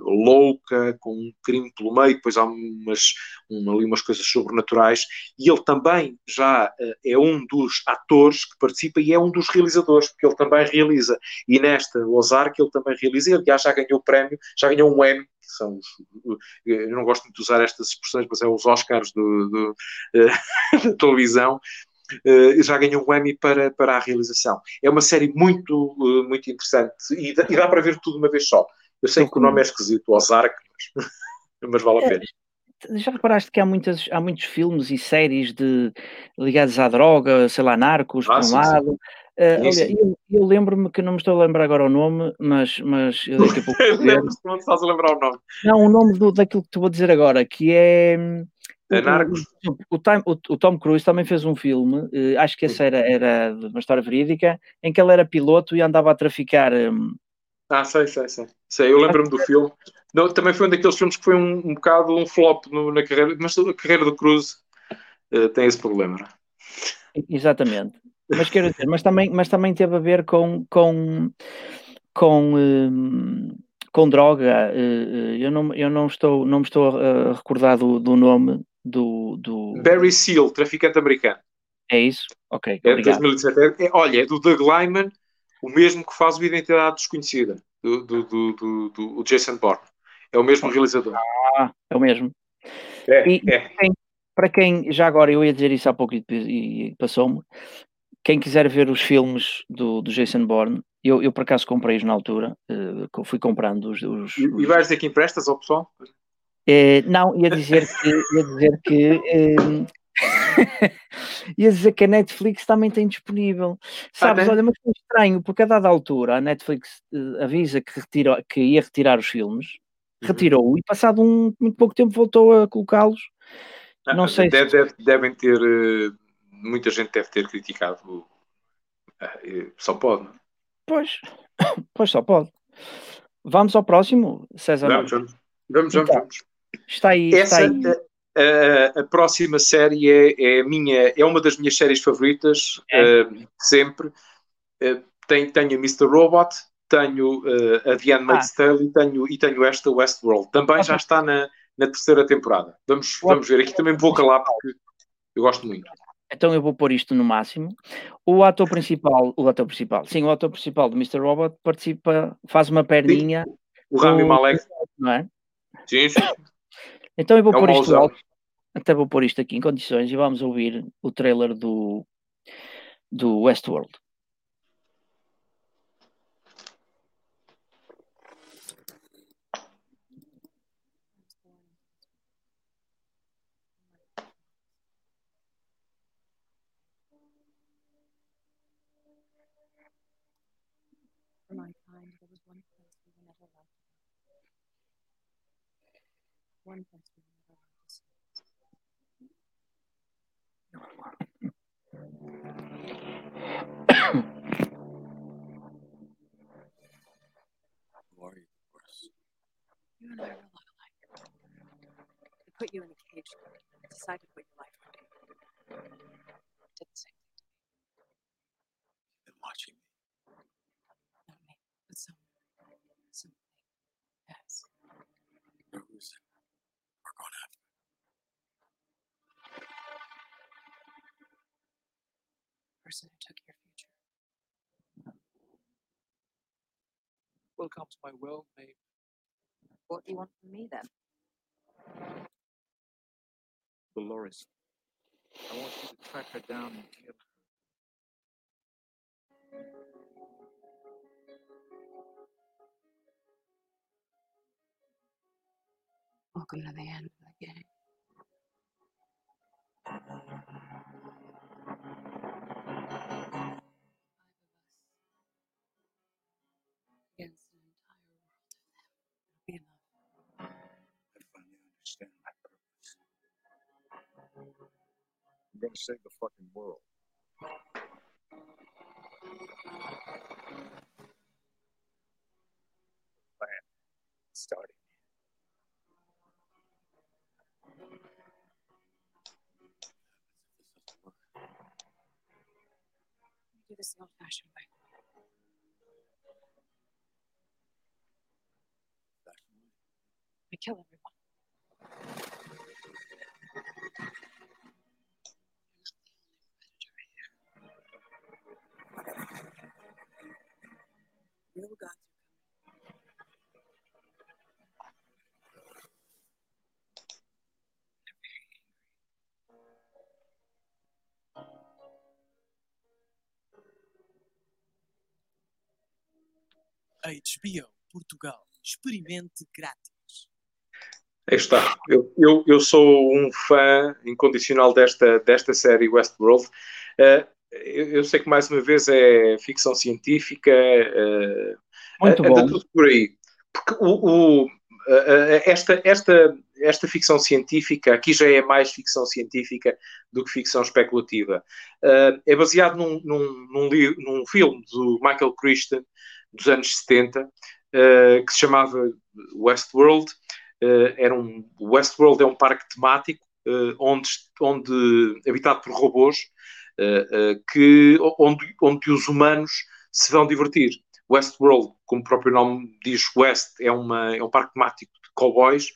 louca, com um crime pelo meio, depois há umas, um, ali umas coisas sobrenaturais, e ele também já é um dos atores que participa e é um dos realizadores, porque ele também realiza. E nesta Ozark ele também realiza, e aliás já ganhou o prémio, já ganhou um Emmy que são os, eu não gosto muito de usar estas expressões, mas é os Oscars do, do, da televisão, uh, já ganhou um Emmy para, para a realização. É uma série muito, uh, muito interessante e dá, e dá, para ver tudo uma vez só. Eu sei que o nome é esquisito, Ozark, mas, mas vale a pena. Já reparaste que há, muitas, há muitos filmes e séries de, ligados à droga, sei lá, narcos, ah, por um sim, lado. Sim. Uh, eu, eu lembro-me que não me estou a lembrar agora o nome, mas, mas eu daqui a pouco. Lembro-se não estás a lembrar o nome. Não, o nome do, daquilo que te vou dizer agora, que é. É Narcos. O, o, o, o, Tom Cruise também fez um filme, uh, acho que esse era, era uma história verídica, em que ele era piloto e andava a traficar. Um... Ah, sei, sei, sei. sei eu lembro-me do filme. Não, também foi um daqueles filmes que foi um, um bocado um flop no, na carreira, mas a carreira do Cruise uh, tem esse problema. Exatamente. Mas quero dizer, mas também, mas também teve a ver com, com, com, um, com droga. Eh, eu não, eu não estou, não me estou a recordar do, do nome do, do. Barry Seal, traficante americano. É isso? Ok. É de 2017. É, olha, é do Doug Lyman, o mesmo que faz o Identidade Desconhecida, do, do, do, do, Jason Bourne. É o mesmo realizador. Ah, é o mesmo. É, e, é. Para quem, já agora, eu ia dizer isso há pouco e, e passou-me, quem quiser ver os filmes do, do Jason Bourne, eu, eu por acaso comprei-os na altura, uh, fui comprando os, os, E, e vais dizer que emprestas ao pessoal? Uh, não, ia dizer que ia dizer que uh, ia dizer que a Netflix também tem disponível. Sabes, ah, olha, mas foi estranho, porque a dada altura a Netflix avisa que, retira, que ia retirar os filmes, uhum. retirou e passado um, muito pouco tempo voltou a colocá-los. Ah, não sei deve, se... deve, devem ter muita gente deve ter criticado. Só pode, não? É? Pois, pois só pode. Vamos ao próximo, César. Vamos, vamos, vamos, então, vamos. Está aí. Essa, está aí. A, a, a, próxima série é, é, minha, é uma das minhas séries favoritas, é. uh, sempre. Uh, tenho, tenho a Mr. Robot, tenho uh, a The Handmaid's ah. Tale e tenho, e tenho esta Westworld. Também okay. já está na, na terceira temporada. Vamos, vamos ver. Aqui também vou calar porque eu gosto muito. Então eu vou pôr isto no máximo. O ator principal, o ator principal, sim, o ator principal do Mr. Robot participa, faz uma perninha. Sim. O Rami Malek. Não é? Sim, sim. Então eu vou é pôr isto alto, até vou pôr isto aqui em condições e vamos ouvir o trailer do, do Westworld. One see. Who are you, Boris? You and I are a lot alike. They put you in a cage decided what your life would be. Did the same person who took your future. Welcome to my world, mate. What do you want from me then? Dolores. I want you to track her down and kill her. Welcome to the end of the game. I'm gonna save the fucking world. Plan starting. We do this old-fashioned way. We kill everyone. Real gods are coming. HBO Portugal. Experimente grátis. Aí está. Eu, eu, eu sou um fã incondicional desta, desta série Westworld. Uh, eu, eu sei que mais uma vez é ficção científica, uh, Muito bom. tudo por aí. Porque o, o- esta, esta, esta ficção científica, aqui já é mais ficção científica do que ficção especulativa. Uh, é baseado num, num, num, num filme do Michael Crichton dos anos 70, uh, que se chamava Westworld. Era um, Westworld é um parque temático onde, onde habitado por robôs que, onde, onde os humanos se vão divertir. Westworld, como o próprio nome diz, West é, uma, é um parque temático de cowboys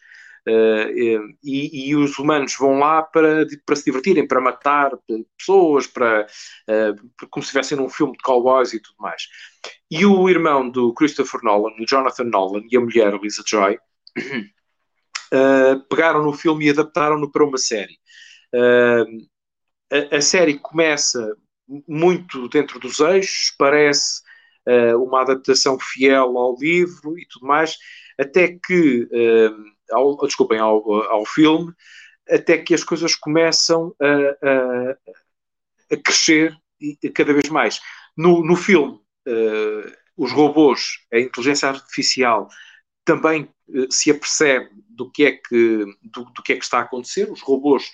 uh, e, e, os humanos vão lá para, para se divertirem, para matar pessoas, para, uh, como se estivessem num filme de cowboys e tudo mais. E o irmão do Christopher Nolan, o Jonathan Nolan, e a mulher, Lisa Joy, Uh, pegaram no filme e adaptaram-no para uma série. Uh, a, série começa muito dentro dos eixos, parece uh, uma adaptação fiel ao livro e tudo mais, até que, ao, desculpem, ao, ao filme, até que as coisas começam a, a, a crescer cada vez mais. No, no filme, os robôs, a inteligência artificial, também se apercebe do que é que, do, do que, é que está a acontecer. Os robôs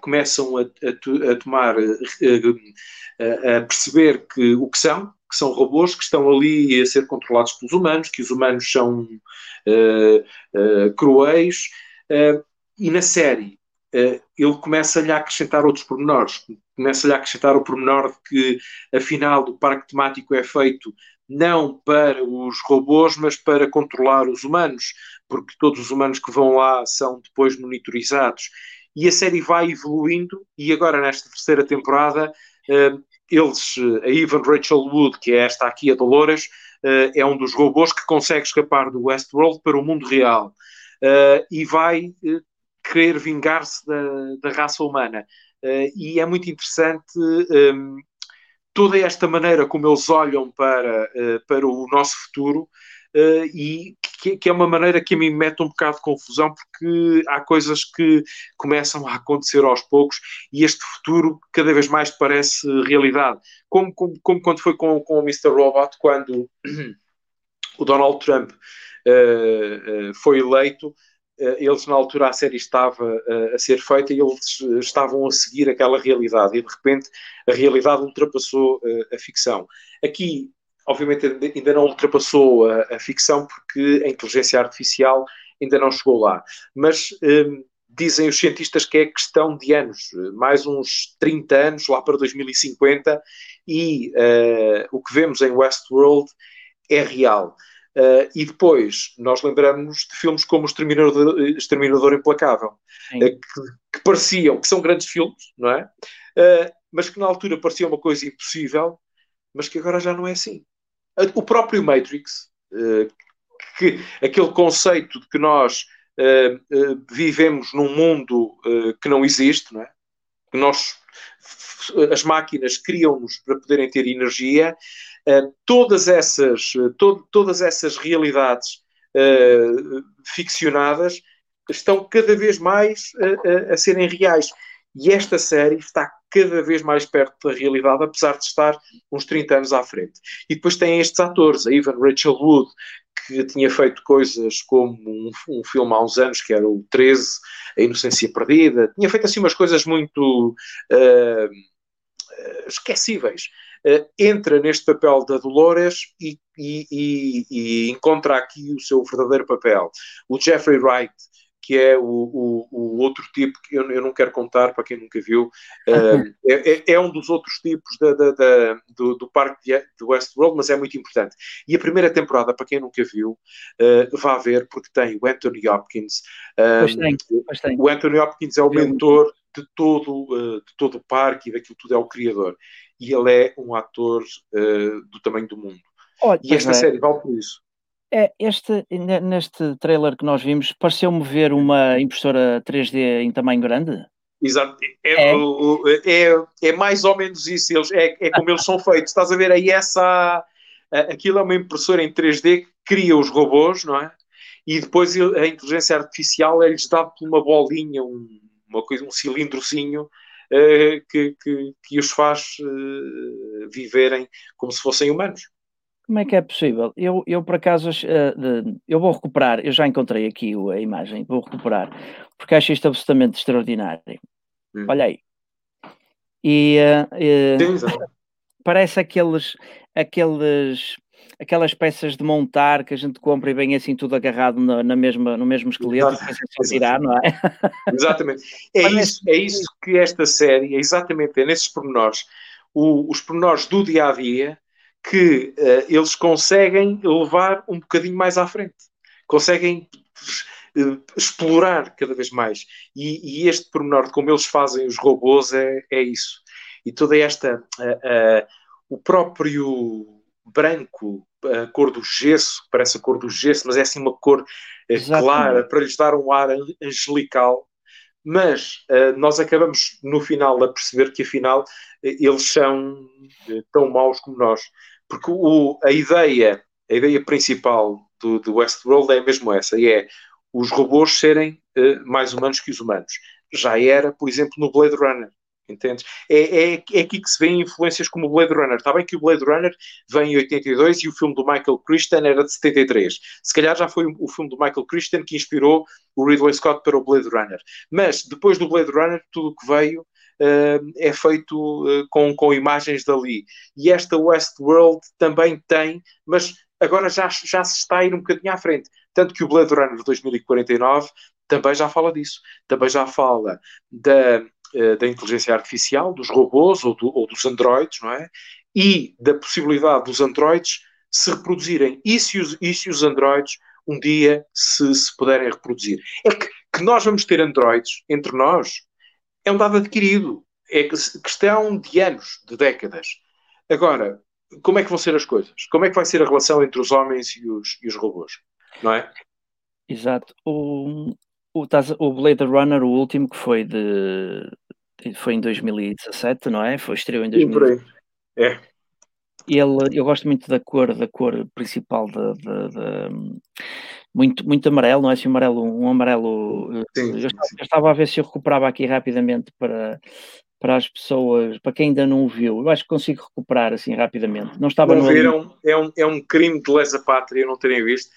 começam a, a, a tomar, a, a, perceber que o que são, que são robôs que estão ali a ser controlados pelos humanos, que os humanos são uh, uh, cruéis. Uh, e na série ele começa-lhe a acrescentar outros pormenores. Começa-lhe a acrescentar o pormenor de que, afinal, o parque temático é feito não para os robôs, mas para controlar os humanos, porque todos os humanos que vão lá são depois monitorizados. E a série vai evoluindo, e agora nesta terceira temporada, uh, eles, a Evan Rachel Wood, que é esta aqui, a Dolores, uh, é um dos robôs que consegue escapar do Westworld para o mundo real e vai querer vingar-se da, da, raça humana. e é muito interessante. Um, toda esta maneira como eles olham para, para o nosso futuro e que, que, é uma maneira que a mim mete um bocado de confusão porque há coisas que começam a acontecer aos poucos e este futuro cada vez mais parece realidade. Como, como, como quando foi com, com o Mr. Robot, quando o Donald Trump uh, foi eleito, eles na altura a série estava uh, a ser feita e eles estavam a seguir aquela realidade e de repente a realidade ultrapassou uh, a ficção. Aqui, obviamente, ainda não ultrapassou a, a, ficção porque a inteligência artificial ainda não chegou lá, mas um, dizem os cientistas que é questão de anos, mais uns 30 anos, lá para 2050, e uh, o que vemos em Westworld é real. Uh, e depois nós lembramos de filmes como o Exterminador, Exterminador Implacável, uh, que, que, pareciam, que são grandes filmes, não é? Uh, mas que na altura parecia uma coisa impossível, mas que agora já não é assim. O próprio Matrix, que, aquele conceito de que nós vivemos num mundo que não existe, não é? Que nós, as máquinas criam-nos para poderem ter energia, todas, essas, to, todas essas realidades ficcionadas estão cada vez mais a serem reais. E esta série está cada vez mais perto da realidade, apesar de estar uns 30 anos à frente. E depois tem estes atores, a Evan Rachel Wood, que tinha feito coisas como um, um, filme há uns anos, que era o 13, A Inocência Perdida, tinha feito assim umas coisas muito uh, esquecíveis. Uh, entra neste papel da Dolores e, e, e, e, encontra aqui o seu verdadeiro papel. O Jeffrey Wright que é o, o, o outro tipo que eu, eu, não quero contar para quem nunca viu, uh, é, é, um dos outros tipos da, da, da, do, do parque de, de Westworld, mas é muito importante. E a primeira temporada, para quem nunca viu, uh, vá ver, porque tem o Anthony Hopkins. Um, pois tem, pois tem. O Anthony Hopkins é o mentor de todo, uh, de todo o parque e daquilo tudo é o criador. E ele é um ator do tamanho do mundo. Olha, e esta é. série vale por isso. É, este, neste trailer que nós vimos, pareceu-me ver uma impressora 3D em tamanho grande. Exato, é, é, é, é mais ou menos isso, eles, é, é como eles são feitos. Estás a ver aí essa. Aquilo é uma impressora em 3D que cria os robôs, não é? E depois a inteligência artificial é-lhes dado por uma bolinha, um, uma coisa, um cilindrozinho uh, que, que, que, os faz uh, viverem como se fossem humanos. Como é que é possível? Eu, eu por acaso, uh, eu vou recuperar, eu já encontrei aqui a imagem, vou recuperar, porque acho isto absolutamente extraordinário. Hum. Olha aí. E uh, parece aqueles, aqueles, aquelas peças de montar que a gente compra e vem assim tudo agarrado na, na mesma, no mesmo esqueleto Exato. e tirar, não é? Exatamente. É isso, é isso que esta série, é exatamente, é nesses pormenores. O, os pormenores do dia a dia que uh, eles conseguem levar um bocadinho mais à frente, conseguem uh, explorar cada vez mais. E, e, este pormenor de como eles fazem os robôs é, é isso. E toda esta. Uh, o próprio branco, a cor do gesso, parece a cor do gesso, mas é assim uma cor clara para lhes dar um ar angelical. Mas nós acabamos no final a perceber que afinal eles são tão maus como nós porque o, a ideia, a ideia principal do, do Westworld é mesmo essa, e é os robôs serem uh, mais humanos que os humanos. Já era, por exemplo, no Blade Runner. Entendes? É, é, é aqui que se vêem influências como o Blade Runner. Está bem que o Blade Runner vem em 82 e o filme do Michael Christian era de 73. Se calhar já foi o filme do Michael Christian que inspirou o Ridley Scott para o Blade Runner. Mas depois do Blade Runner, tudo o que veio uh, é feito uh, com, com imagens dali. E esta Westworld também tem, mas agora já, já se está a ir um bocadinho à frente. Tanto que o Blade Runner 2049 também já fala disso. Também já fala da, da inteligência artificial, dos robôs ou, do, ou dos androides, não é? E da possibilidade dos androides se reproduzirem. E se os, e se os androides um dia se, se puderem reproduzir? É que, que nós vamos ter androides entre nós é um dado adquirido. É questão de anos, de décadas. Agora, como é que vão ser as coisas? Como é que vai ser a relação entre os homens e os, e os robôs? Não é? Exato. O, o, o Blade Runner, o último, que foi de foi em 2017, não é? Foi estreou em 2017. É. Ele, eu gosto muito da cor, da cor principal da, da, da muito, muito amarelo, não é assim amarelo, um amarelo. Eh, sim, eu, estava, eu, estava, a ver se eu recuperava aqui rapidamente para, para as pessoas, para quem ainda não o viu. Eu acho que consigo recuperar assim rapidamente. Não estava não no viram? É um, é um crime de lesa pátria não terem visto.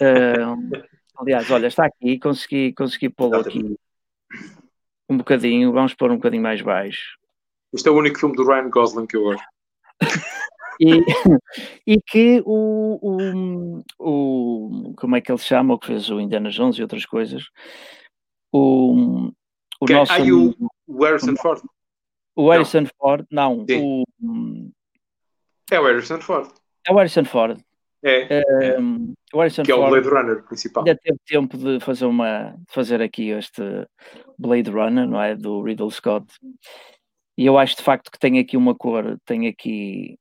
Uh, aliás, olha, está aqui, consegui, consegui pô-lo aqui um bocadinho. Vamos pôr um bocadinho mais baixo. Este é o único filme do Ryan Gosling que eu gosto. E, e que o, o, o, Como é que ele se chama? O que fez o Indiana Jones e outras coisas. O, o nosso. Aí o, o Harrison o, Ford. O Harrison não. Ford, não. O, é o Harrison Ford. É o Harrison Ford. É. é. O Harrison que é o Blade Runner principal. Ainda teve tempo de fazer, uma, de fazer aqui este Blade Runner, não é? Do Riddle Scott. E eu acho de facto que tem aqui uma cor, tem aqui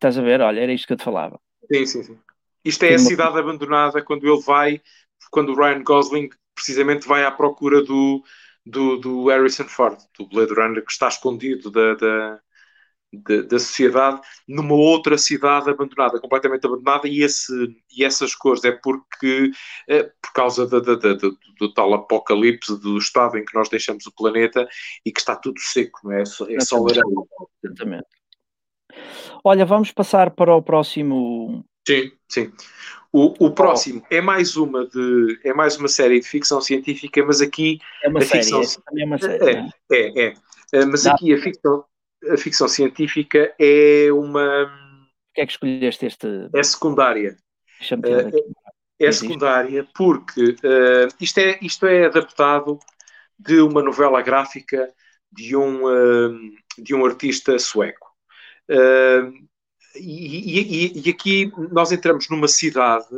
Estás a ver? Olha, era isto que eu te falava. Sim, sim, sim. Isto é a cidade abandonada quando ele vai, quando o Ryan Gosling precisamente vai à procura do, do, do Harrison Ford, do Blade Runner, que está escondido da, da, de, da sociedade numa outra cidade abandonada, completamente abandonada, e, esse, e essas cores é porque, é, por causa da, da, da, do, do, tal apocalipse do estado em que nós deixamos o planeta e que está tudo seco, não é? É só areia. Exatamente. Olha, vamos passar para o próximo. Sim, sim. O, o próximo oh. é mais uma de é mais uma série de ficção científica, mas aqui é uma série, ficção, é, é uma série. É, é, é, é. Mas Dá. aqui a ficção, a ficção científica é uma. O que é que escolheste este? É secundária. Uh, é secundária porque uh, isto, é, isto é adaptado de uma novela gráfica de um, uh, de um artista sueco. E, e, e, aqui nós entramos numa cidade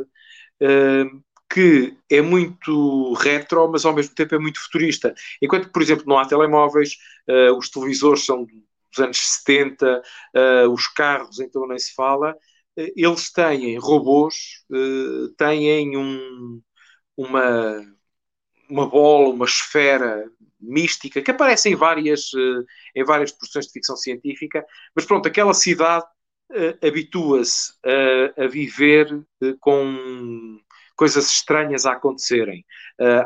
que é muito retro, mas ao mesmo tempo é muito futurista. Enquanto, por exemplo, não há telemóveis, os televisores são dos anos 70, uh, eh, os carros então nem se fala, uh, eles têm robôs, uh, têm um, uma, uma bola, uma esfera mística que aparece em várias, em várias produções de ficção científica, mas pronto, aquela cidade habitua-se a, a viver com coisas estranhas a acontecerem.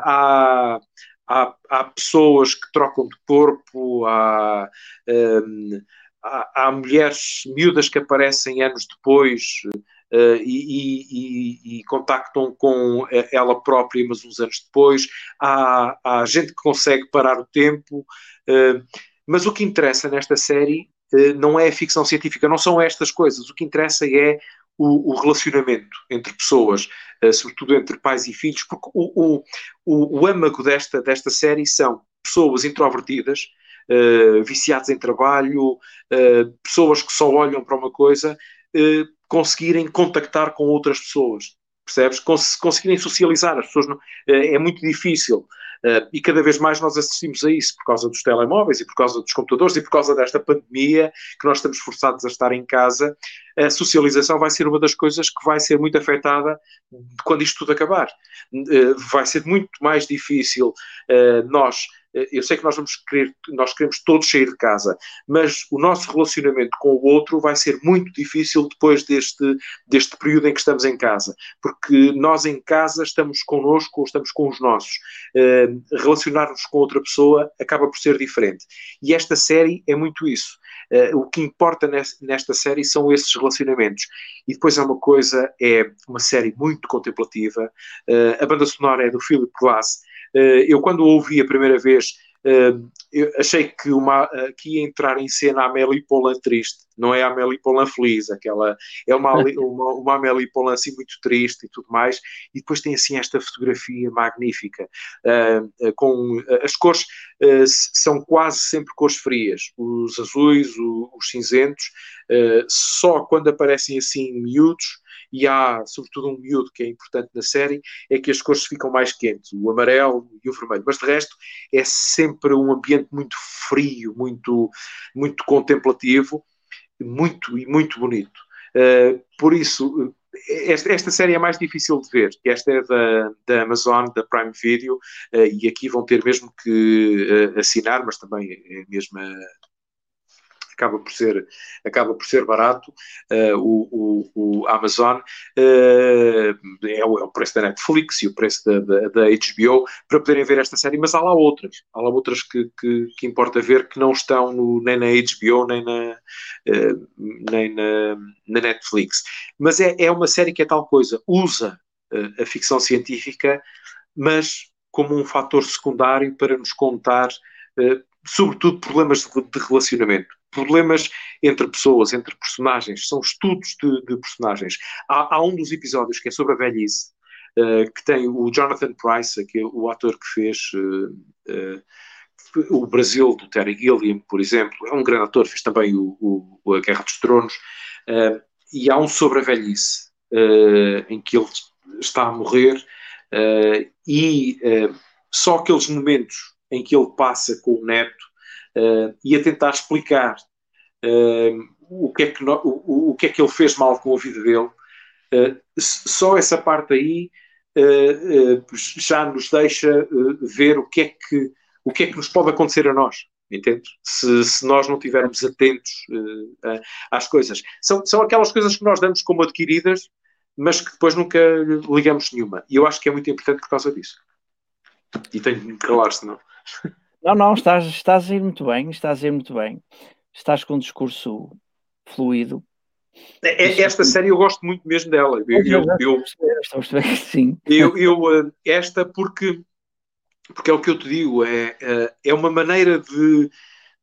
há, há, há pessoas que trocam de corpo, há, um, há, há, mulheres miúdas que aparecem anos depois uh, e, e, e, contactam com ela própria, mas uns anos depois. Há, há gente que consegue parar o tempo. Uh, mas o que interessa nesta série uh, não é a ficção científica, não são estas coisas. O que interessa é o, o relacionamento entre pessoas, uh, sobretudo entre pais e filhos, porque o, o, o, âmago desta, desta série são pessoas introvertidas, uh, viciadas em trabalho, uh, pessoas que só olham para uma coisa, conseguirem contactar com outras pessoas. Percebes? Cons conseguirem socializar. As pessoas não, é muito difícil. Uh, e cada vez mais nós assistimos a isso por causa dos telemóveis e por causa dos computadores e por causa desta pandemia que nós estamos forçados a estar em casa. A socialização vai ser uma das coisas que vai ser muito afetada quando isto tudo acabar. Uh, vai ser muito mais difícil uh, nós eu sei que nós vamos querer, nós queremos todos sair de casa, mas o nosso relacionamento com o outro vai ser muito difícil depois deste, deste período em que estamos em casa, porque nós em casa estamos connosco estamos com os nossos. Uh, Relacionar-nos com outra pessoa acaba por ser diferente. E esta série é muito isso. Uh, o que importa nesta série são esses relacionamentos. E depois há uma coisa, é uma série muito contemplativa. Uh, a banda sonora é do Philip Glass, eh, eu, quando ouvi a primeira vez, eh, achei que, uma, eh, que ia entrar em cena a Amélie Polan triste, não é a Amélie Polan feliz, aquela, é uma, uma, uma Amélie Polan assim muito triste e tudo mais, e depois tem assim esta fotografia magnífica, com as cores são quase sempre cores frias, os azuis, os cinzentos, só quando aparecem assim miúdos, e há, sobretudo, um miúdo que é importante na série, é que as cores ficam mais quentes, o amarelo e o vermelho. Mas de resto é sempre um ambiente muito frio, muito, muito contemplativo, muito e muito bonito. Uh, por isso, esta, esta, série é mais difícil de ver, esta é da, da Amazon, da Prime Video, uh, e aqui vão ter mesmo que uh, assinar, mas também é a mesma acaba por ser, acaba por ser barato, uh, o, o, o, Amazon uh, é, o, é, o, preço da Netflix e o preço da, da, da, HBO para poderem ver esta série, mas há lá outras, há lá outras que, que, que importa ver que não estão no, nem na HBO nem na, uh, nem na, na, Netflix. Mas é, é uma série que é tal coisa, usa a ficção científica, mas como um fator secundário para nos contar sobretudo problemas de relacionamento, problemas entre pessoas, entre personagens, são estudos de, de personagens. Há, há, um dos episódios que é sobre a velhice, uh, que tem o Jonathan Price, que é o ator que fez uh, uh, o Brasil do Terry Gilliam, por exemplo, é um grande ator, fez também o, o a Guerra dos Tronos, e há um sobre a velhice, em que ele está a morrer, e só aqueles momentos em que ele passa com o neto uh, e a tentar explicar uh, o, que é que no, o, o, que é que ele fez mal com a vida dele. Uh, só essa parte aí já nos deixa ver o que, é que, o que é que nos pode acontecer a nós. Se, se nós não estivermos atentos às coisas. São, são aquelas coisas que nós damos como adquiridas, mas que depois nunca ligamos nenhuma. E eu acho que é muito importante por causa disso. E tenho de me calar, senão. Não, não, estás, estás a ir muito bem, estás a ir muito bem. Estás com um discurso fluido. É, é, esta série eu gosto muito mesmo dela. Eu, eu, eu. Eu, eu, esta porque, porque é o que eu te digo, é, é uma maneira de,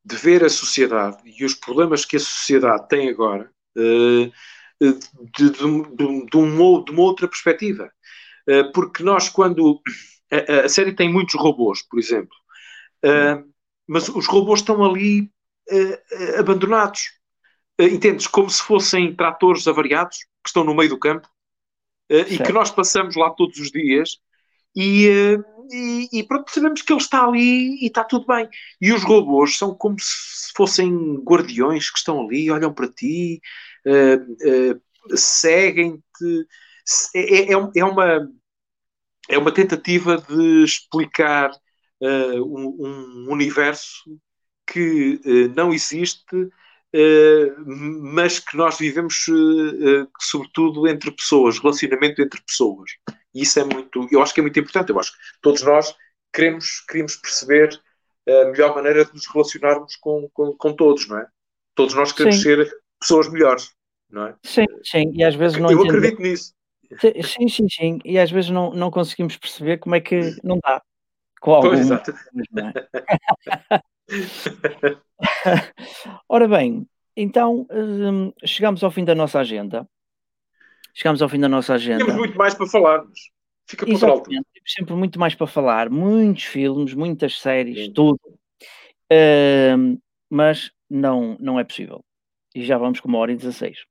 de ver a sociedade e os problemas que a sociedade tem agora de, de, de, de uma, de uma outra perspectiva. Porque nós, quando. A, a série tem muitos robôs, por exemplo, mas os robôs estão ali abandonados uh, entendes? Como se fossem tratores avariados que estão no meio do campo uh, e que nós passamos lá todos os dias e, uh, e, e pronto, percebemos que ele está ali e está tudo bem. E os robôs são como se fossem guardiões que estão ali, olham para ti, seguem-te. É, é, é, uma, é uma tentativa de explicar um, um universo que não existe eh, mas que nós vivemos, sobretudo, entre pessoas, relacionamento entre pessoas. E isso é muito, eu acho que é muito importante. Eu acho que todos nós queremos, queremos perceber a melhor maneira de nos relacionarmos com, com, com todos, não é? Todos nós queremos sim. ser pessoas melhores, não é? Sim, sim, e às vezes não Eu entendo... acredito nisso. Sim, sim, sim, e às vezes não, não conseguimos perceber como é que não dá. Com algum... Pois, exato. É? Ora bem, então hum, chegamos ao fim da nossa agenda. Chegamos ao fim da nossa agenda. Temos muito mais para falarmos. Fica por alto. Temos sempre muito mais para falar. Muitos filmes, muitas séries, Sim. tudo. Uh, mas não, não é possível. E já vamos com uma hora e 16.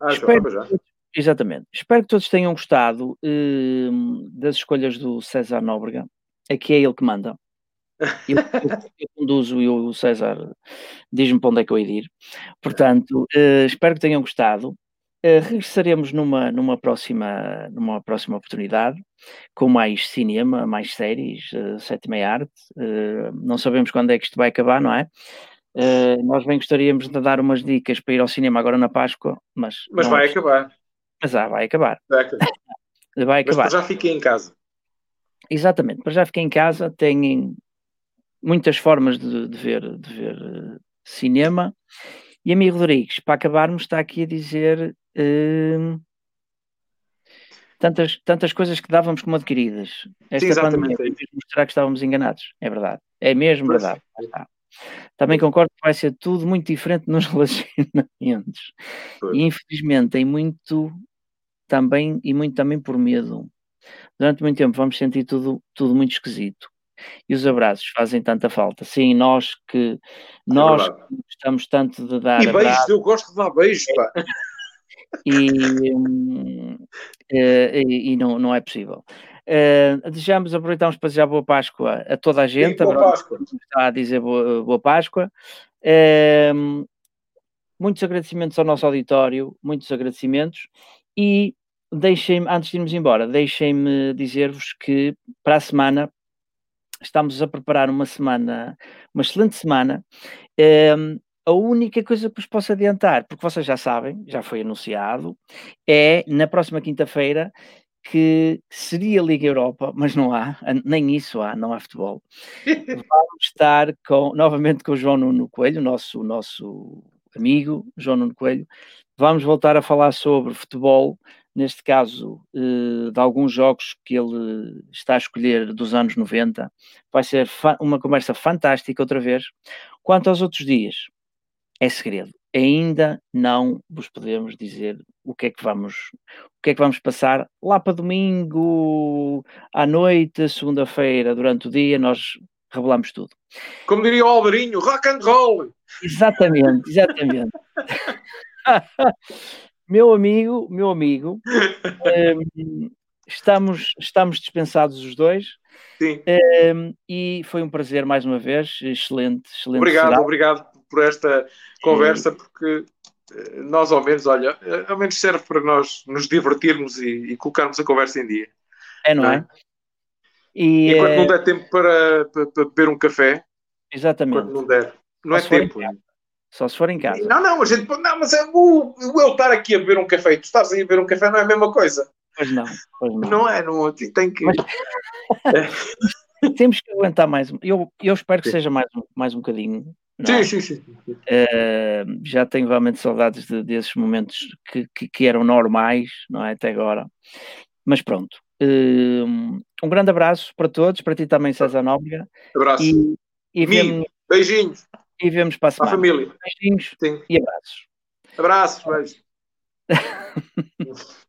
Ah, Espero já, já. Exatamente. Espero que todos tenham gostado uh, das escolhas do César Nóbrega. Aqui é ele que manda. Eu, eu conduzo e o César diz-me para onde é que eu ia ir. Portanto, uh, espero que tenham gostado. Uh, regressaremos numa, numa, próxima, numa próxima oportunidade com mais cinema, mais séries, uh, sétima arte. Uh, não sabemos quando é que isto vai acabar, não é? nós bem gostaríamos de dar umas dicas para ir ao cinema agora na Páscoa, mas. Mas vai é... acabar. Mas ah, vai acabar. Vai acabar. vai acabar. Mas já fiquei em casa. Exatamente, para já fiquei em casa, têm muitas formas de, de ver, de ver uh, cinema. E amigo Rodrigues, para acabarmos, está aqui a dizer uh, tantas, tantas coisas que dávamos como adquiridas. Esta Sim, pandemia vai mostrar que estávamos enganados. É verdade. É mesmo verdade. Também concordo que vai ser tudo muito diferente nos relacionamentos. E infelizmente tem muito também, e muito também por medo. Durante muito tempo vamos sentir tudo, tudo muito esquisito e os abraços fazem tanta falta. Sim, nós que é nós que gostamos tanto de dar e beijos, abraços, eu gosto de dar beijos, pá. E, eh, e, e, não, não é possível. Uh, desejamos, aproveitamos para desejar boa Páscoa a toda a gente. Sim, boa Páscoa. Está a dizer boa, boa Páscoa. Uh, muitos agradecimentos ao nosso auditório, muitos agradecimentos. E deixem-me, antes de irmos embora, deixem-me dizer-vos que para a semana estamos a preparar uma semana, uma excelente semana. Um, ehm, a única coisa que vos posso adiantar, porque vocês já sabem, já foi anunciado, é na próxima quinta-feira que seria Liga Europa, mas não há, nem isso há, não há futebol. Vamos estar com, novamente com o João Nuno Coelho, nosso, nosso amigo João Nuno Coelho. Vamos voltar a falar sobre futebol, neste caso, eh, de alguns jogos que ele está a escolher dos anos 90. Vai ser uma conversa fantástica outra vez. Quanto aos outros dias, é segredo. Ainda não vos podemos dizer o que é que vamos, o que é que vamos passar lá para domingo à noite, segunda-feira, durante o dia, nós revelamos tudo. Como diria o Alvarinho, rock and roll! Exatamente, exatamente. meu amigo, meu amigo, um, estamos, estamos dispensados os dois. Sim. Um, e foi um prazer mais uma vez, excelente, excelente. Obrigado, obrigado por esta conversa, porque eh, nós ao menos, olha, eh, ao menos serve para nós nos divertirmos e, e colocarmos a conversa em dia. É, não, não é? é? E, Enquanto não der tempo para, para, para beber um café, Exatamente. quando não der. Não é tempo. casa. Só se for em casa. Não, não, a gente pode. Não, mas é o, o eu estar aqui a beber um café e tu estás aí a beber um café não é a mesma coisa. Pois não, pois não. Não é, não. Tem que. Mas- Temos que aguentar mais. um- Eu, eu espero que Sim. seja mais, um- mais um bocadinho. é? Sim, sim, sim. Eh, já tenho realmente saudades de- desses momentos que, que, que eram normais, não é? Até agora. Mas pronto. Eh, um grande abraço para todos, para ti também, César Nóbrega, Abraço. e, e, vemos, Beijinhos e vemos para a semana. família. Beijinhos Sim. e abraços. Abraços, beijos.